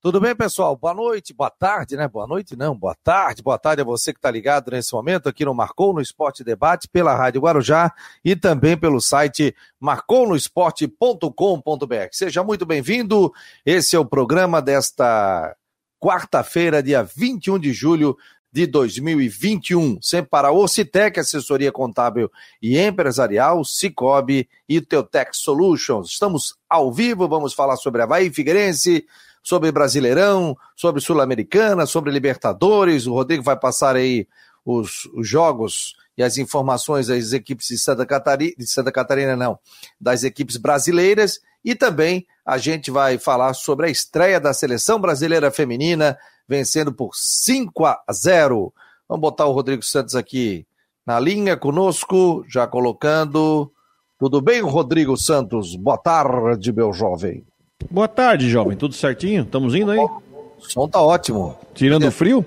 Tudo bem, pessoal? Boa noite, boa tarde, né? Boa noite, não, boa tarde, boa tarde a você que está ligado nesse momento aqui no Marcou no Esporte Debate, pela Rádio Guarujá e também pelo site marconosport.com.br. Seja muito bem-vindo. Esse é o programa desta quarta-feira, dia 21 de julho de 2021. Sempre para Ocitec, assessoria contábil e empresarial, Cicobi e Teutec Solutions. Estamos ao vivo, vamos falar sobre Havaí Figueirense, sobre Brasileirão, sobre Sul-Americana, sobre Libertadores. O Rodrigo vai passar aí os, os, jogos e as informações das equipes de Santa Catarina, de Santa Catarina não, das equipes brasileiras e também a gente vai falar sobre a estreia da seleção brasileira feminina vencendo por 5 a 0. Vamos botar o Rodrigo Santos aqui na linha conosco, já colocando. Tudo bem, Rodrigo Santos? Boa tarde, meu jovem. Boa tarde, jovem. Tudo certinho? Estamos indo aí? O som tá ótimo. Tirando o frio?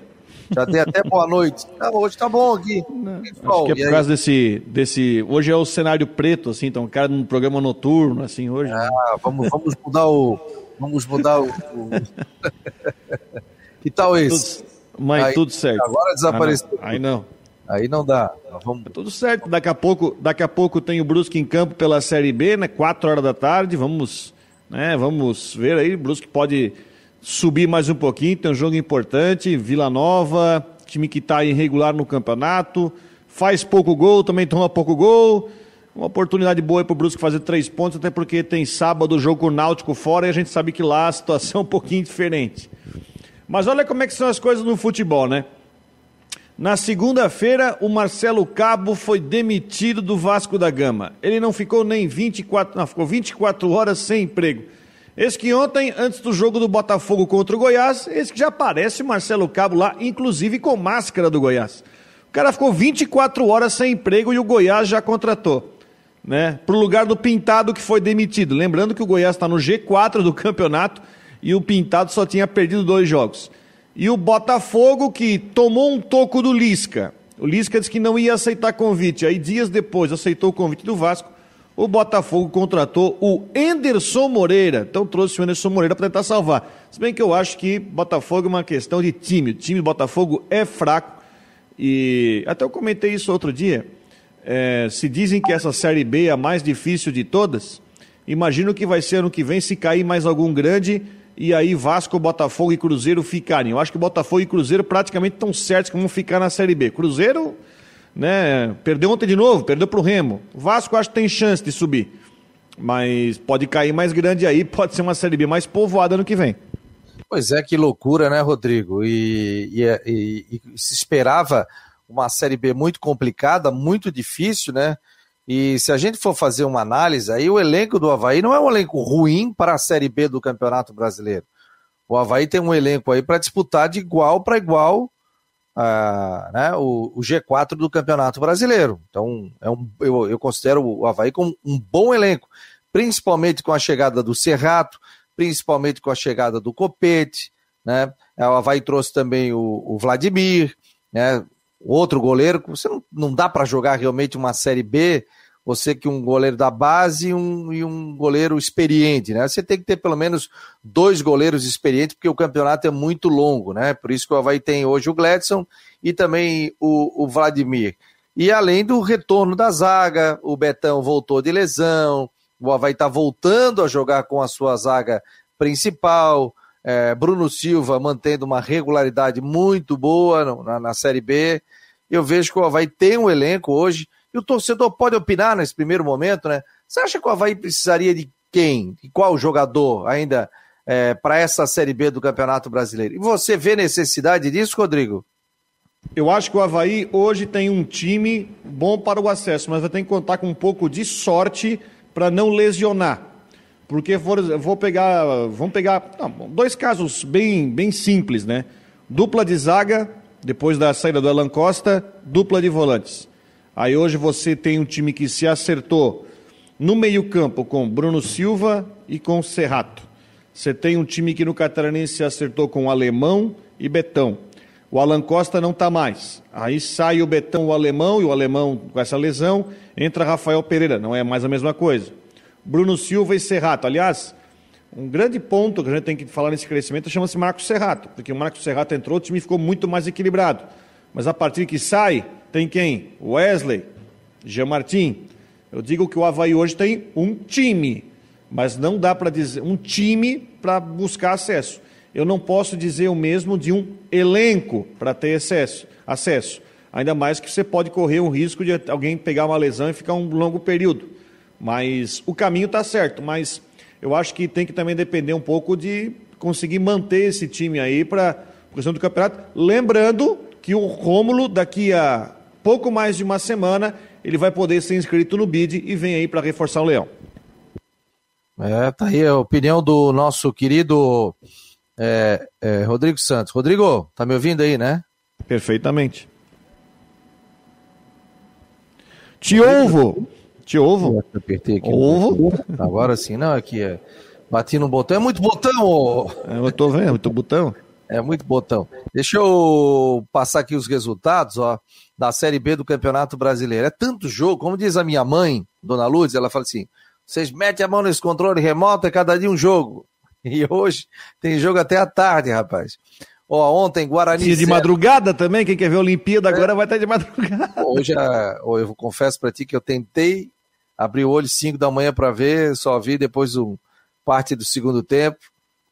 Já dei até boa noite. Ah, hoje tá bom aqui. Não, acho que é por causa desse, desse. Hoje é o cenário preto, assim, então, cara num programa noturno, assim, hoje. Ah, vamos, vamos mudar o. Vamos mudar o. o... que tal esse? Mas aí, tudo certo. Agora desapareceu. Ah, aí não. Aí não dá. Vamos... Tudo certo. Daqui a pouco, daqui a pouco tem o Brusque em campo pela Série B, né? Quatro horas da tarde. Vamos né? Vamos ver aí, Brusque pode subir mais um pouquinho, tem um jogo importante, Vila Nova, time que está irregular no campeonato, faz pouco gol, também toma pouco gol. Uma oportunidade boa para o Brusque fazer três pontos, até porque tem sábado o jogo Náutico fora e a gente sabe que lá a situação é um pouquinho diferente. Mas olha como é que são as coisas no futebol, né? Na segunda-feira, o Marcelo Cabo foi demitido do Vasco da Gama. Ele não ficou nem 24, não, ficou 24 horas sem emprego. Esse que ontem, antes do jogo do Botafogo contra o Goiás, esse que já aparece o Marcelo Cabo lá, inclusive com máscara do Goiás. O cara ficou 24 horas sem emprego e o Goiás já contratou, né? Pro lugar do Pintado que foi demitido. Lembrando que o Goiás está no G4 do campeonato e o Pintado só tinha perdido dois jogos. E o Botafogo, que tomou um toco do Lisca. O Lisca disse que não ia aceitar convite. Aí, dias depois, aceitou o convite do Vasco. O Botafogo contratou o Enderson Moreira. Então, trouxe o Enderson Moreira para tentar salvar. Se bem que eu acho que Botafogo é uma questão de time. O time do Botafogo é fraco. E até eu comentei isso outro dia. É, se dizem que essa Série B é a mais difícil de todas, imagino que vai ser ano que vem se cair mais algum grande e aí Vasco, Botafogo e Cruzeiro ficarem. Eu acho que Botafogo e Cruzeiro praticamente estão certos que vão ficar na Série B. Cruzeiro, né, perdeu ontem de novo, perdeu para o Remo. Vasco acho que tem chance de subir, mas pode cair mais grande aí, pode ser uma Série B mais povoada no que vem. Pois é, que loucura, né, Rodrigo? E, e, e, e se esperava uma Série B muito complicada, muito difícil, né? E se a gente for fazer uma análise, aí o elenco do Havaí não é um elenco ruim para a Série B do Campeonato Brasileiro. O Havaí tem um elenco aí para disputar de igual para igual uh, né, o, o, G4 do Campeonato Brasileiro. Então, é um, eu, eu considero o Havaí como um bom elenco, principalmente com a chegada do Serrato, principalmente com a chegada do Copete. Né? O Havaí trouxe também o, o Vladimir, né? Outro goleiro. Você não, não dá para jogar realmente uma Série B, você que um goleiro da base e um, e um goleiro experiente, né? Você tem que ter pelo menos dois goleiros experientes, porque o campeonato é muito longo, né? Por isso que o Havaí tem hoje o Gladson e também o, o Vladimir. E além do retorno da zaga, o Betão voltou de lesão, o Havaí está voltando a jogar com a sua zaga principal, é, Bruno Silva mantendo uma regularidade muito boa na, na Série B. Eu vejo que o Havaí tem um elenco hoje, e o torcedor pode opinar nesse primeiro momento, né? Você acha que o Havaí precisaria de quem? De qual jogador ainda é, para essa Série B do Campeonato Brasileiro? E você vê necessidade disso, Rodrigo? Eu acho que o Havaí hoje tem um time bom para o acesso, mas vai ter que contar com um pouco de sorte para não lesionar. Porque for, vou pegar, vamos pegar não, dois casos bem, bem simples, né? Dupla de zaga, depois da saída do Alan Costa, dupla de volantes. Aí hoje você tem um time que se acertou no meio-campo com Bruno Silva e com Serrato. Você tem um time que no Catarinense se acertou com Alemão e Betão. O Alan Costa não está mais. Aí sai o Betão, o Alemão, e o Alemão com essa lesão, entra Rafael Pereira. Não é mais a mesma coisa. Bruno Silva e Serrato. Aliás, Um grande ponto que a gente tem que falar nesse crescimento chama-se Marcos Serrato, porque o Marcos Serrato entrou, o time ficou muito mais equilibrado. Mas a partir que sai, tem quem? Wesley, Jean Martin. Eu digo que o Havaí hoje tem um time, mas não dá para dizer um time para buscar acesso. Eu não posso dizer o mesmo de um elenco para ter acesso, acesso. Ainda mais que você pode correr o risco de alguém pegar uma lesão e ficar um longo período. Mas o caminho está certo, mas eu acho que tem que também depender um pouco de conseguir manter esse time aí para a questão do campeonato. Lembrando que o Rômulo, daqui a pouco mais de uma semana, ele vai poder ser inscrito no BID e vem aí para reforçar o Leão. É, tá aí a opinião do nosso querido é, é, Rodrigo Santos. Rodrigo, tá me ouvindo aí, né? Perfeitamente. Te ouvo. Te ouvo. Eu apertei aqui. Ovo. Agora sim, não, aqui é. Bati no botão. É muito botão! Ô. É, eu tô vendo, é muito botão. É muito botão. Deixa eu passar aqui os resultados, ó, da Série B do Campeonato Brasileiro. É tanto jogo, como diz a minha mãe, Dona Lourdes, ela fala assim: vocês metem a mão nesse controle remoto, é cada dia um jogo. E hoje tem jogo até a tarde, rapaz. Ó, ontem, Guarani. Tinha de madrugada também, quem quer ver a Olimpíada é. agora vai estar de madrugada. Hoje, eu confesso para ti que eu tentei abrir o olho 5 da manhã para ver, só vi depois um, parte do segundo tempo,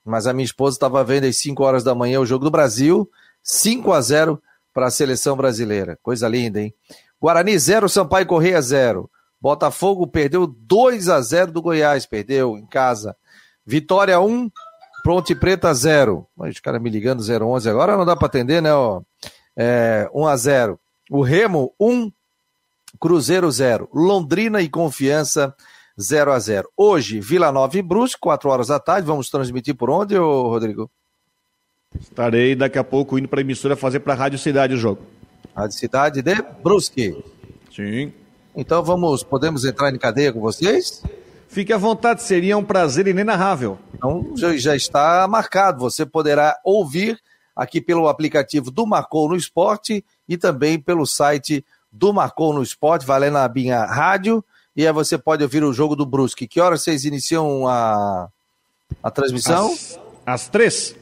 mas a minha esposa estava vendo às 5 horas da manhã o jogo do Brasil, 5 a 0 para a seleção brasileira. Coisa linda, hein? Guarani 0, Sampaio Correia 0. Botafogo perdeu 2 a 0 do Goiás, perdeu em casa. Vitória 1, Pronte Preta 0. Os caras me ligando 011 agora não dá para atender, né? Ó. É, 1 a 0. O Remo 1, Cruzeiro 0. Londrina e Confiança 0 a 0. Hoje, Vila Nova e Brusque, 4 horas da tarde. Vamos transmitir por onde, ô Rodrigo? Estarei daqui a pouco indo para a emissora fazer para a Rádio Cidade o jogo. Rádio Cidade de Brusque. Sim. Então vamos, podemos entrar em cadeia com vocês? Fique à vontade, seria um prazer inenarrável. Então já está marcado. Você poderá ouvir aqui pelo aplicativo do Marcou no Esporte e também pelo site do Marcou no Esporte, valendo a Binha Rádio. E aí você pode ouvir o jogo do Brusque. Que horas vocês iniciam a, a transmissão? Às, às três.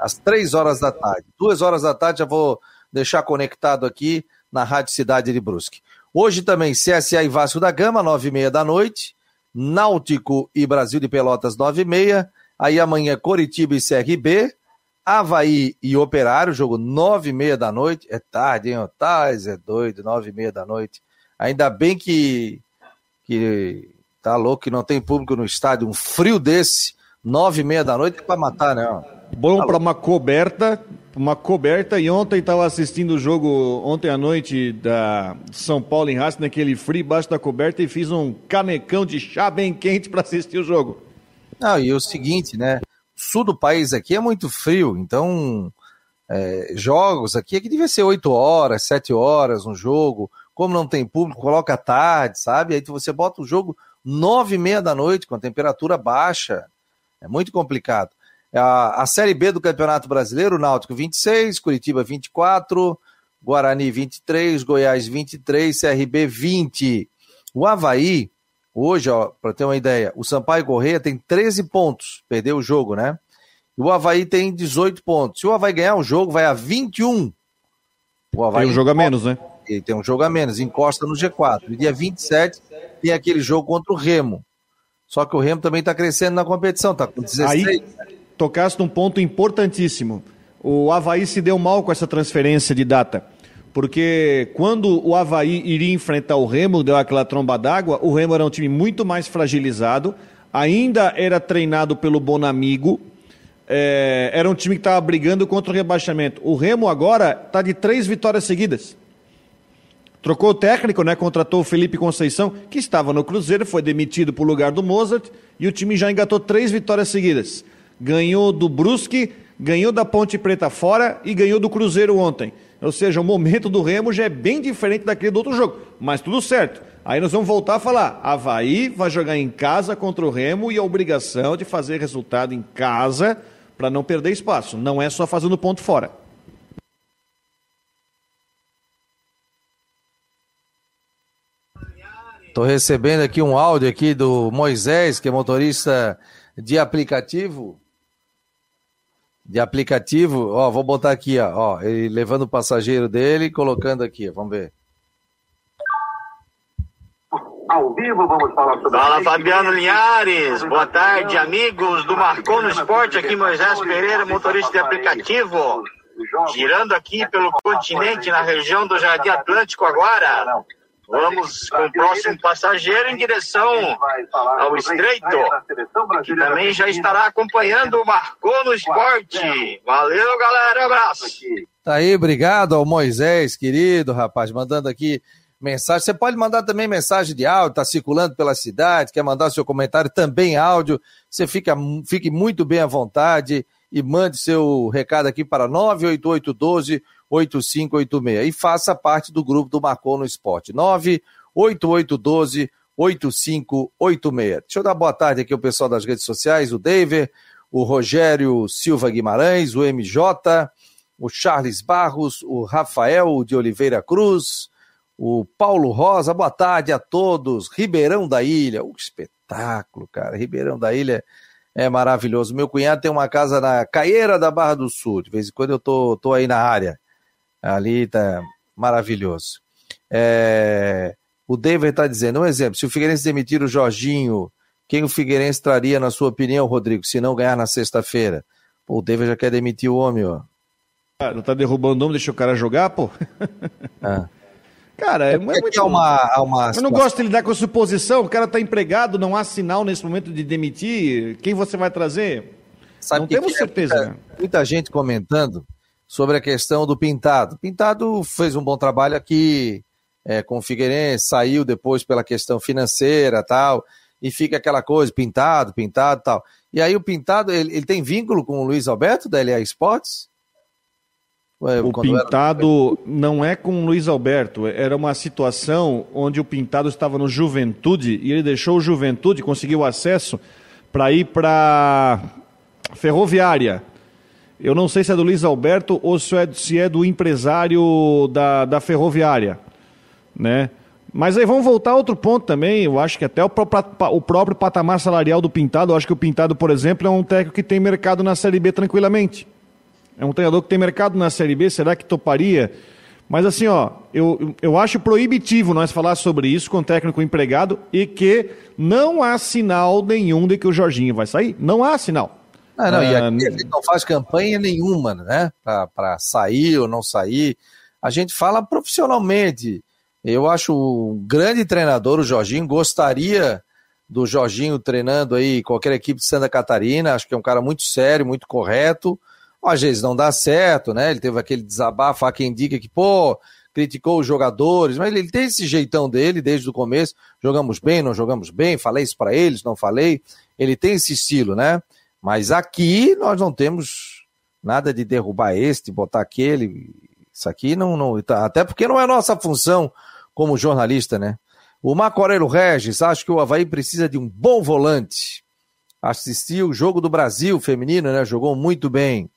Às três horas da tarde. Duas horas da tarde já vou deixar conectado aqui na Rádio Cidade de Brusque. Hoje também CSA e Vasco da Gama, nove e meia da noite. Náutico e Brasil de Pelotas, 9 e meia. Aí amanhã, Coritiba e CRB. Havaí e Operário, jogo 9 e meia da noite. É tarde, hein, Otávio? É doido, 9 e meia da noite. Ainda bem que, que tá louco que não tem público no estádio. Um frio desse, 9 e meia da noite é pra matar, né? Bom tá para uma coberta, uma coberta. E ontem estava assistindo o jogo, ontem à noite, da São Paulo em Racing, naquele frio embaixo da coberta, e fiz um canecão de chá bem quente para assistir o jogo. Não, e o seguinte, né? O sul do país aqui é muito frio, então é, jogos aqui, aqui devia ser 8 horas, 7 horas um jogo. Como não tem público, coloca tarde, sabe? Aí você bota o jogo 9 e meia da noite, com a temperatura baixa. É muito complicado. A, a Série B do Campeonato Brasileiro, Náutico 26, Curitiba 24, Guarani 23, Goiás 23, CRB 20. O Havaí, hoje, para ter uma ideia, o Sampaio Correia tem 13 pontos, perdeu o jogo, né? E o Havaí tem 18 pontos. Se o Havaí ganhar o jogo, vai a 21. O Havaí tem um jogo a menos, né? Ele tem um jogo a menos, encosta no G4. No dia 27 tem aquele jogo contra o Remo. Só que o Remo também está crescendo na competição, está com 16. Aí, tocaste num ponto importantíssimo. O Havaí se deu mal com essa transferência de data. Porque quando o Havaí iria enfrentar o Remo, deu aquela tromba d'água, o Remo era um time muito mais fragilizado, ainda era treinado pelo Bonamigo, é, era um time que estava brigando contra o rebaixamento. O Remo agora está de três vitórias seguidas. Trocou o técnico, né? Contratou o Felipe Conceição, que estava no Cruzeiro, foi demitido para o lugar do Mozart, e o time já engatou três vitórias seguidas ganhou do Brusque, ganhou da Ponte Preta fora e ganhou do Cruzeiro ontem. Ou seja, o momento do Remo já é bem diferente daquele do outro jogo, mas tudo certo. Aí nós vamos voltar a falar. Havaí vai jogar em casa contra o Remo e a obrigação de fazer resultado em casa para não perder espaço. Não é só fazendo ponto fora. Estou recebendo aqui um áudio aqui do Moisés, que é motorista de aplicativo. De aplicativo, ó, vou botar aqui, ó, ó, ele levando o passageiro dele e colocando aqui, vamos ver. Ao vivo, vamos falar sobre Fala Fabiano Linhares, boa tarde, amigos do Marcou no Esporte, aqui Moisés Pereira, motorista de aplicativo, girando aqui pelo continente, na região do Jardim Atlântico agora. Vamos com o próximo passageiro em direção ao Estreito, que também já estará acompanhando o Marcou no Esporte. Valeu, galera, abraço. Tá aí, obrigado ao Moisés, querido rapaz, mandando aqui mensagem. Você pode mandar também mensagem de áudio, está circulando pela cidade, quer mandar seu comentário também áudio. Você fica, fique muito bem à vontade e mande seu recado aqui para 98812 8586 e faça parte do grupo do Marcou no Esporte. 98812 8586. Deixa eu dar boa tarde aqui ao pessoal das redes sociais, o David, o Rogério Silva Guimarães, o MJ, o Charles Barros, o Rafael de Oliveira Cruz, o Paulo Rosa, boa tarde a todos. Ribeirão da Ilha, um espetáculo, cara. Ribeirão da Ilha é maravilhoso. Meu cunhado tem uma casa na Caieira da Barra do Sul. De vez em quando eu tô, tô aí na área. Ali tá maravilhoso. É... O David está dizendo, um exemplo, se o Figueirense demitir o Jorginho, quem o Figueirense traria, na sua opinião, Rodrigo, se não ganhar na sexta-feira? O David já quer demitir o homem, ó. Ah, não tá derrubando o homem, deixa o cara jogar, pô? Ah. Cara, é, é muito. Há uma, uma eu não gosto de lidar com a suposição. O cara está empregado, não há sinal nesse momento de demitir. Quem você vai trazer? Sabe não temos certeza. Muita, muita, gente comentando sobre a questão do Pintado. Pintado fez um bom trabalho aqui é, com o Figueirense, saiu depois pela questão financeira tal, e fica aquela coisa, Pintado, Pintado tal. E aí o Pintado, ele, ele tem vínculo com o Luiz Alberto da LA Sports? O Pintado era... não é com o Luiz Alberto, era uma situação onde o Pintado estava no Juventude e ele deixou o Juventude, conseguiu acesso para ir para Ferroviária. Eu não sei se é do Luiz Alberto ou se é, se é do empresário da, da Ferroviária, né? Mas aí vamos voltar a outro ponto também. Eu acho que até o próprio, o próprio patamar salarial do Pintado, eu acho que o Pintado, por exemplo, é um técnico que tem mercado na Série B tranquilamente. É um treinador que tem mercado na Série B, será que toparia? Mas assim, ó, eu, eu acho proibitivo nós falar sobre isso com o técnico empregado e que não há sinal nenhum de que o Jorginho vai sair. Não há sinal. Não, não, e ah, aqui ele não faz campanha nenhuma, né? Para sair ou não sair. A gente fala profissionalmente. Eu acho um grande treinador, o Jorginho. Gostaria do Jorginho treinando aí qualquer equipe de Santa Catarina. Acho que é um cara muito sério, muito correto. Às vezes não dá certo, né? Ele teve aquele desabafo, há quem diga que, pô, criticou os jogadores, mas ele tem esse jeitão dele desde o começo. Jogamos bem, não jogamos bem, falei isso para eles, não falei. Ele tem esse estilo, né? Mas aqui nós não temos nada de derrubar este, botar aquele. Isso aqui não, não. Tá, até porque não é nossa função como jornalista, né? O Marco Regis, acho que o Havaí precisa de um bom volante. Assistiu o jogo do Brasil feminino, né? Jogou muito bem.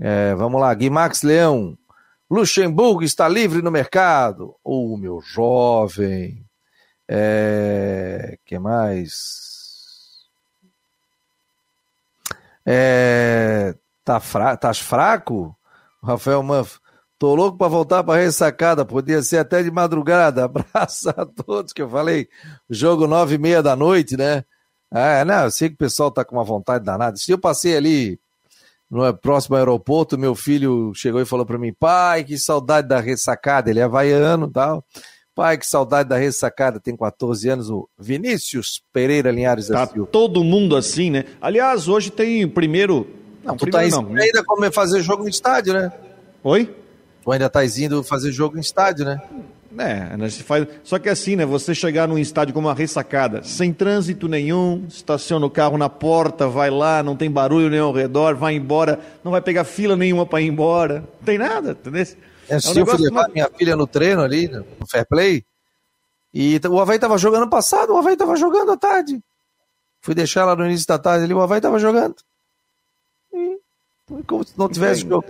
É, vamos lá, Guimax Leão. Luxemburgo está livre no mercado. Ô, oh, meu jovem. É, que mais? É, tá fra... Tás fraco? Rafael Manf. Tô louco para voltar para ressacada, podia ser até de madrugada. Abraço a todos que eu falei. Jogo nove e meia da noite, né? É, não, eu sei que o pessoal tá com uma vontade danada. Se eu passei ali no próximo aeroporto, meu filho chegou e falou para mim: pai, que saudade da ressacada. Ele é havaiano e tal. Pai, que saudade da ressacada, tem 14 anos, o Vinícius Pereira Linhares tá todo mundo assim, né? Aliás, hoje tem primeiro... Não, tu tá não, né? ainda como fazer jogo no estádio, né? Oi? Tu ainda tá indo fazer jogo no estádio, né? É, né, faz... só que assim, né? Você chegar num estádio como uma ressacada, sem trânsito nenhum, estaciona o carro na porta, vai lá, não tem barulho nenhum ao redor, vai embora, não vai pegar fila nenhuma para ir embora, não tem nada, entendeu? É, um eu fui levar minha filha no treino ali, no Fair Play, e o Havaí tava jogando passado, o Havaí tava jogando à tarde. Fui deixar lá no início da tarde ali, o Havaí tava jogando. E, como se não tivesse jogo.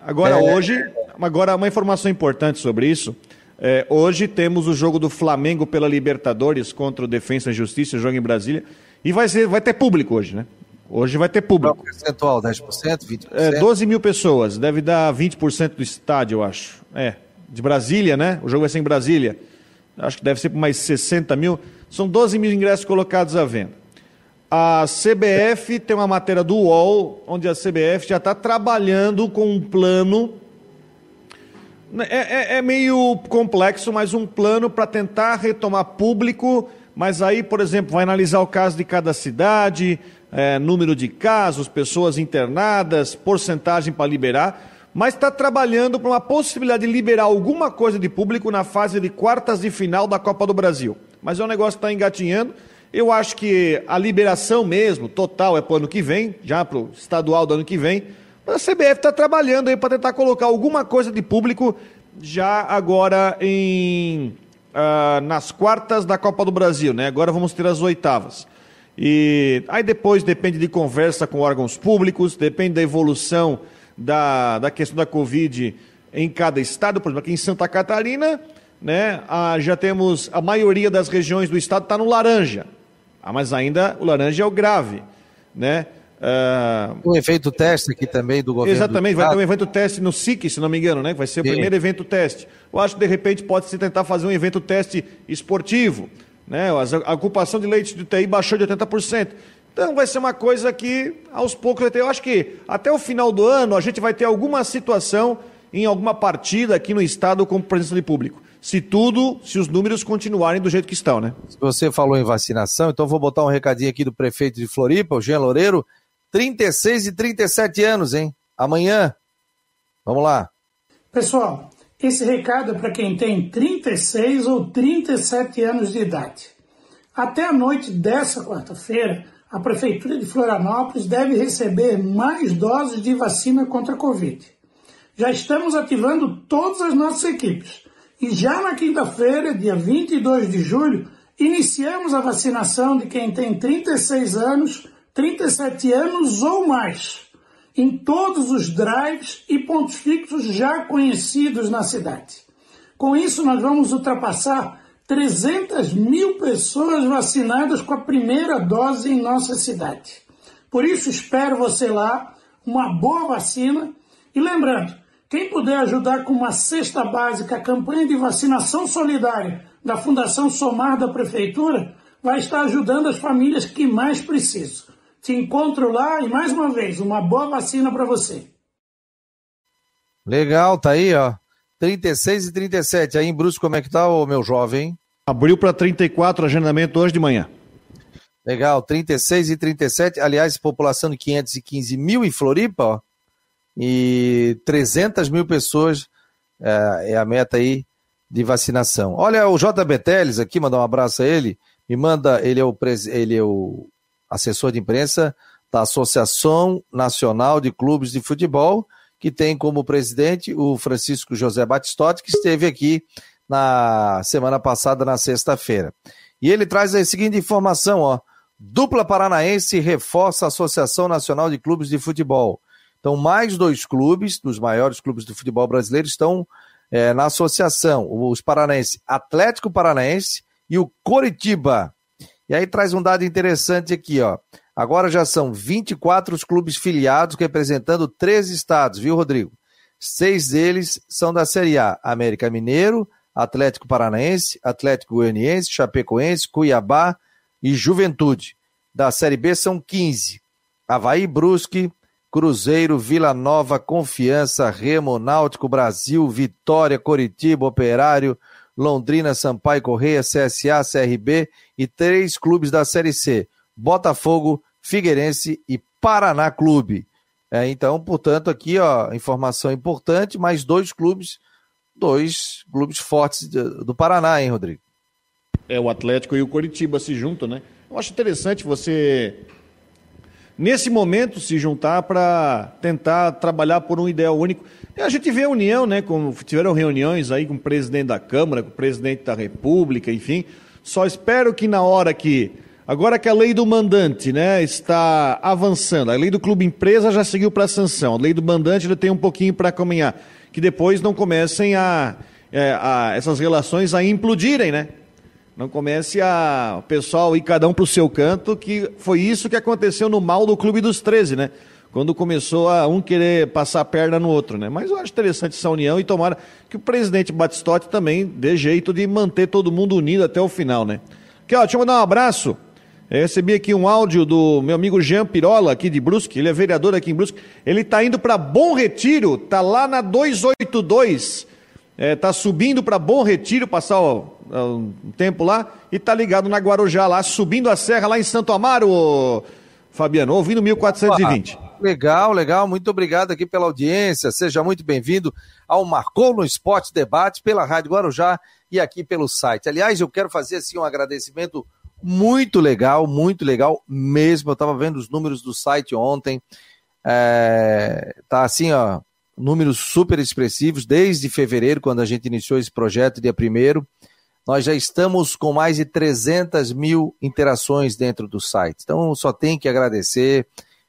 Agora, é... hoje, agora uma informação importante sobre isso. É, hoje temos o jogo do Flamengo pela Libertadores contra o Defensa e Justiça, jogo em Brasília. E vai, ser, vai ter público hoje, né? Hoje vai ter público. Qual percentual? 10%? 20%? É, 12 mil pessoas, deve dar 20% do estádio, eu acho. É, de Brasília, né? O jogo vai ser em Brasília. Acho que deve ser por mais 60 mil. São 12 mil ingressos colocados à venda. A CBF tem uma matéria do UOL, onde a CBF já está trabalhando com um plano. É, é, é meio complexo, mas um plano para tentar retomar público. Mas aí, por exemplo, vai analisar o caso de cada cidade, é, número de casos, pessoas internadas, porcentagem para liberar, mas está trabalhando para uma possibilidade de liberar alguma coisa de público na fase de quartas de final da Copa do Brasil. Mas é um negócio que está engatinhando. Eu acho que a liberação mesmo, total, é para o ano que vem, já para o estadual do ano que vem. Mas a CBF está trabalhando aí para tentar colocar alguma coisa de público já agora em, uh, nas quartas da Copa do Brasil, né? Agora vamos ter as oitavas. E aí depois depende de conversa com órgãos públicos, depende da evolução da, da questão da Covid em cada estado. Por exemplo, aqui em Santa Catarina, né, a, já temos a maioria das regiões do estado está no laranja. Ah, mas ainda o laranja é o grave. Né? Uh... Um evento teste aqui também do governo. Exatamente, vai ter um evento teste no SIC, se não me engano, né? Vai ser o Sim. primeiro evento teste. Eu acho que de repente pode se tentar fazer um evento teste esportivo. Né? A ocupação de leite de UTI baixou de 80%. Então vai ser uma coisa que aos poucos vai ter. Eu acho que até o final do ano a gente vai ter alguma situação em alguma partida aqui no estado com presença de público. Se tudo, se os números continuarem do jeito que estão, né? Você falou em vacinação, então vou botar um recadinho aqui do prefeito de Floripa, o Jean Loureiro. 36 e 37 anos, hein? Amanhã. Vamos lá. Pessoal, esse recado é para quem tem 36 ou 37 anos de idade. Até a noite dessa quarta-feira, a Prefeitura de Florianópolis deve receber mais doses de vacina contra a Covid. Já estamos ativando todas as nossas equipes e já na quinta-feira, dia 22 de julho, iniciamos a vacinação de quem tem 36 anos, 37 anos ou mais em todos os drives e pontos fixos já conhecidos na cidade. Com isso, nós vamos ultrapassar 300 mil pessoas vacinadas com a primeira dose em nossa cidade. Por isso, espero você lá, uma boa vacina. E lembrando, quem puder ajudar com uma cesta básica a campanha de vacinação solidária da Fundação Somar da Prefeitura, vai estar ajudando as famílias que mais precisam. Te encontro lá e mais uma vez, uma boa vacina para você. Legal, tá aí, ó. 36 e 37. Aí em Brusque, como é que tá, ô meu jovem? Abriu para 34 agendamento hoje de manhã. Legal, 36 e 37. Aliás, população de 515 mil em Floripa, ó. E 300 mil pessoas é, é a meta aí de vacinação. Olha, o JB Teles aqui, mandar um abraço a ele. Me manda, ele é o, ele é o assessor de imprensa da Associação Nacional de Clubes de Futebol, que tem como presidente o Francisco José Batistotti, que esteve aqui na semana passada, na sexta-feira. E ele traz a seguinte informação, ó. Dupla Paranaense reforça a Associação Nacional de Clubes de Futebol. Então, mais dois clubes, dos maiores clubes do futebol brasileiro, estão é, na associação. Os paranaenses Atlético Paranaense e o Coritiba. E aí traz um dado interessante aqui, ó. Agora já são 24 os clubes filiados representando três estados, viu, Rodrigo? Seis deles são da Série A: América Mineiro, Atlético Paranaense, Atlético Goianiense, Chapecoense, Cuiabá e Juventude. Da Série B são 15: Havaí Brusque, Cruzeiro, Vila Nova, Confiança, Remo, Náutico Brasil, Vitória, Coritiba, Operário, Londrina, Sampaio Correia, CSA, CRB e três clubes da Série C: Botafogo, Figueirense e Paraná Clube. É, então, portanto, aqui, ó, informação importante, mais dois clubes, dois clubes fortes do Paraná, hein, Rodrigo? É, o Atlético e o Coritiba se juntam, né? Eu acho interessante você, nesse momento, se juntar para tentar trabalhar por um ideal único. E a gente vê a união, né? Como tiveram reuniões aí com o presidente da Câmara, com o presidente da República, enfim. Só espero que na hora que. Agora que a lei do mandante né, está avançando, a lei do clube empresa já seguiu para a sanção, a lei do mandante ainda tem um pouquinho para caminhar, que depois não comecem a, é, a, essas relações a implodirem, né? Não comece a o pessoal ir cada um para o seu canto, que foi isso que aconteceu no mal do Clube dos 13, né? Quando começou a um querer passar a perna no outro, né? Mas eu acho interessante essa união e tomara que o presidente Batistotti também dê jeito de manter todo mundo unido até o final, né? Aqui, ó, deixa eu mandar um abraço. Eu recebi aqui um áudio do meu amigo Jean Pirola, aqui de Brusque, ele é vereador aqui em Brusque. Ele está indo para Bom Retiro, tá lá na 282, é, tá subindo para Bom Retiro, passar ó, um tempo lá, e tá ligado na Guarujá lá, subindo a serra lá em Santo Amaro, Fabiano, ouvindo 1420. Legal, legal. Muito obrigado aqui pela audiência. Seja muito bem-vindo ao Marcou no Esporte Debate pela Rádio Guarujá e aqui pelo site. Aliás, eu quero fazer assim um agradecimento muito legal, muito legal mesmo. Eu estava vendo os números do site ontem. É, tá assim, ó, números super expressivos desde fevereiro, quando a gente iniciou esse projeto, dia primeiro. Nós já estamos com mais de 300 mil interações dentro do site. Então, só tem que agradecer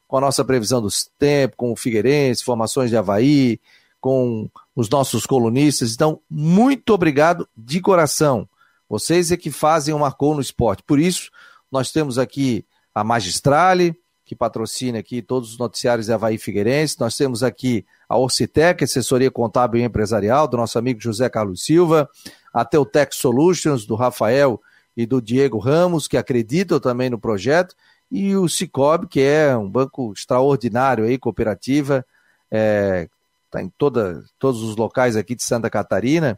com a nossa previsão dos tempos, com o Figueirense, formações de Havaí, com os nossos colunistas. Então, muito obrigado de coração. Vocês é que fazem o Marcou no Esporte. Por isso, nós temos aqui a Magistrale, que patrocina aqui todos os noticiários de Havaí Figueirense. Nós temos aqui a Orcitec, assessoria contábil e empresarial, do nosso amigo José Carlos Silva, a Teutec Solutions, do Rafael e do Diego Ramos, que acreditam também no projeto, e o Cicobi, que é um banco extraordinário aí, cooperativa, é, tá em toda, todos os locais aqui de Santa Catarina.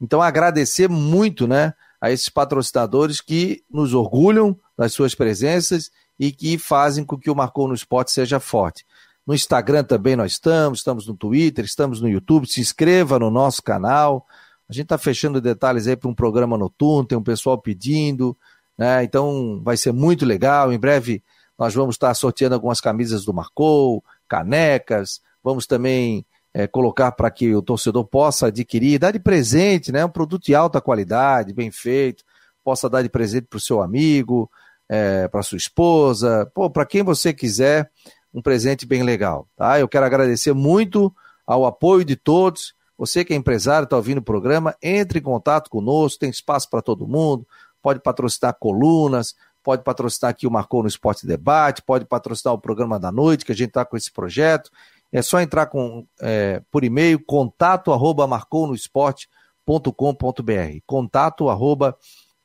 Então, agradecer muito, né, a esses patrocinadores que nos orgulham das suas presenças e que fazem com que o Marcou no Esporte seja forte. No Instagram também nós estamos, estamos no Twitter, estamos no YouTube. Se inscreva no nosso canal. A gente está fechando detalhes aí para um programa noturno, tem um pessoal pedindo. Né? Então vai ser muito legal. Em breve nós vamos estar sorteando algumas camisas do Marcou, canecas, vamos também é, colocar para que o torcedor possa adquirir, dar de presente, né? Um produto de alta qualidade, bem feito, possa dar de presente para o seu amigo, é, para sua esposa, para quem você quiser, um presente bem legal. Tá? Eu quero agradecer muito ao apoio de todos. Você que é empresário, está ouvindo o programa, entre em contato conosco, tem espaço para todo mundo pode patrocinar colunas, pode patrocinar aqui o Marcou no Esporte Debate, pode patrocinar o programa da noite, que a gente está com esse projeto. É só entrar com, é, por e-mail, contato arroba marcounoesporte.com.br, contato arroba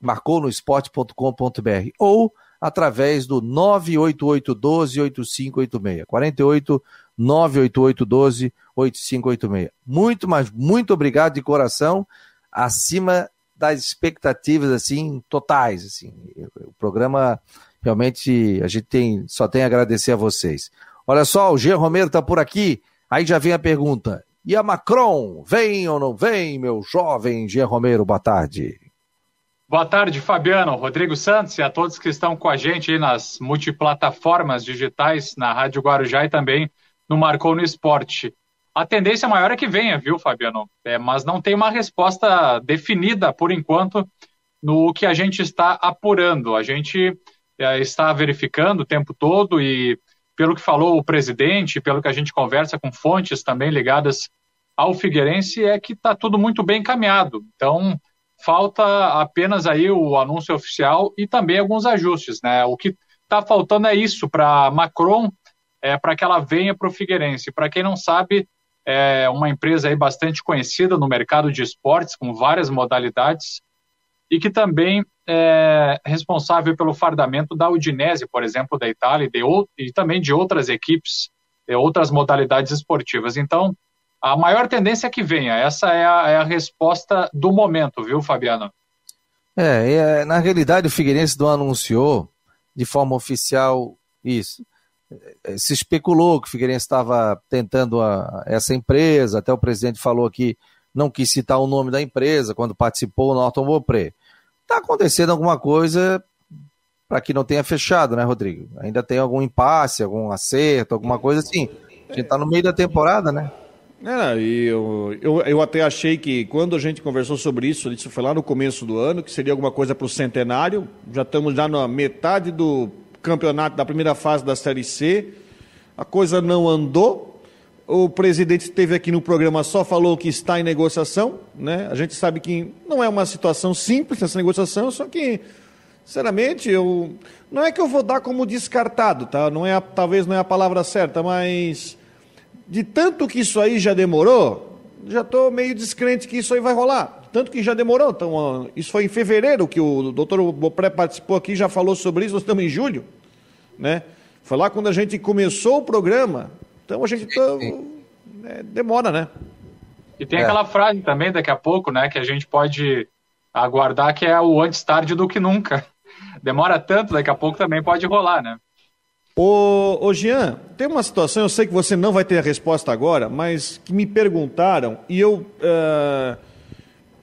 marcounoesporte.com.br ou através do 98812-8586, 48 98812-8586. Muito, mas muito obrigado de coração, acima das expectativas assim totais, assim. O programa realmente a gente tem só tem a agradecer a vocês. Olha só, o Jean Romero está por aqui. Aí já vem a pergunta: e a Macron vem ou não vem, meu jovem Jean Romero? Boa tarde. Boa tarde, Fabiano, Rodrigo Santos e a todos que estão com a gente nas multiplataformas digitais, na Rádio Guarujá e também no Marcou no Esporte. A tendência maior é que venha, viu, Fabiano? É, mas não tem uma resposta definida, por enquanto, no que a gente está apurando. A gente é, está verificando o tempo todo e, pelo que falou o presidente, pelo que a gente conversa com fontes também ligadas ao Figueirense, é que está tudo muito bem encaminhado. Então, falta apenas aí o anúncio oficial e também alguns ajustes, né? O que está faltando é isso para Macron, é, para que ela venha para o Figueirense. Para quem não sabe, é uma empresa aí bastante conhecida no mercado de esportes, com várias modalidades, e que também é responsável pelo fardamento da Udinese, por exemplo, da Itália, e, de, e também de outras equipes, de outras modalidades esportivas. Então, a maior tendência é que venha. Essa é a, é a resposta do momento, viu, Fabiano? É, é, na realidade o Figueirense não anunciou de forma oficial isso. Eh, se especulou que o Figueirense estava tentando a, essa empresa, até o presidente falou que não quis citar o nome da empresa quando participou no Norton Beaupré. Está acontecendo alguma coisa para que não tenha fechado, né, Rodrigo? Ainda tem algum impasse, algum acerto, alguma coisa assim. A gente está no meio da temporada, né? É, eu, eu, eu até achei que quando a gente conversou sobre isso, isso foi lá no começo do ano, que seria alguma coisa para o centenário. Já estamos já na metade do campeonato da primeira fase da Série C. A coisa não andou. o presidente esteve aqui no programa, só falou que está em negociação, né? A gente sabe que não é uma situação simples essa negociação, só que, sinceramente, eu não é que eu vou dar como descartado, tá? Não é, a, talvez não é a palavra certa, mas de tanto que isso aí já demorou, já estou meio descrente que isso aí vai rolar. Tanto que já demorou. Então, isso foi em fevereiro que o doutor Bopré participou aqui, já falou sobre isso, nós estamos em julho, né? Foi lá quando a gente começou o programa, então a gente tá, é, demora, né? E tem é. aquela frase também daqui a pouco, né, que a gente pode aguardar que é o antes tarde do que nunca. Demora tanto, daqui a pouco também pode rolar, né? Ô, ô Jean, tem uma situação, eu sei que você não vai ter a resposta agora, mas que me perguntaram e eu uh,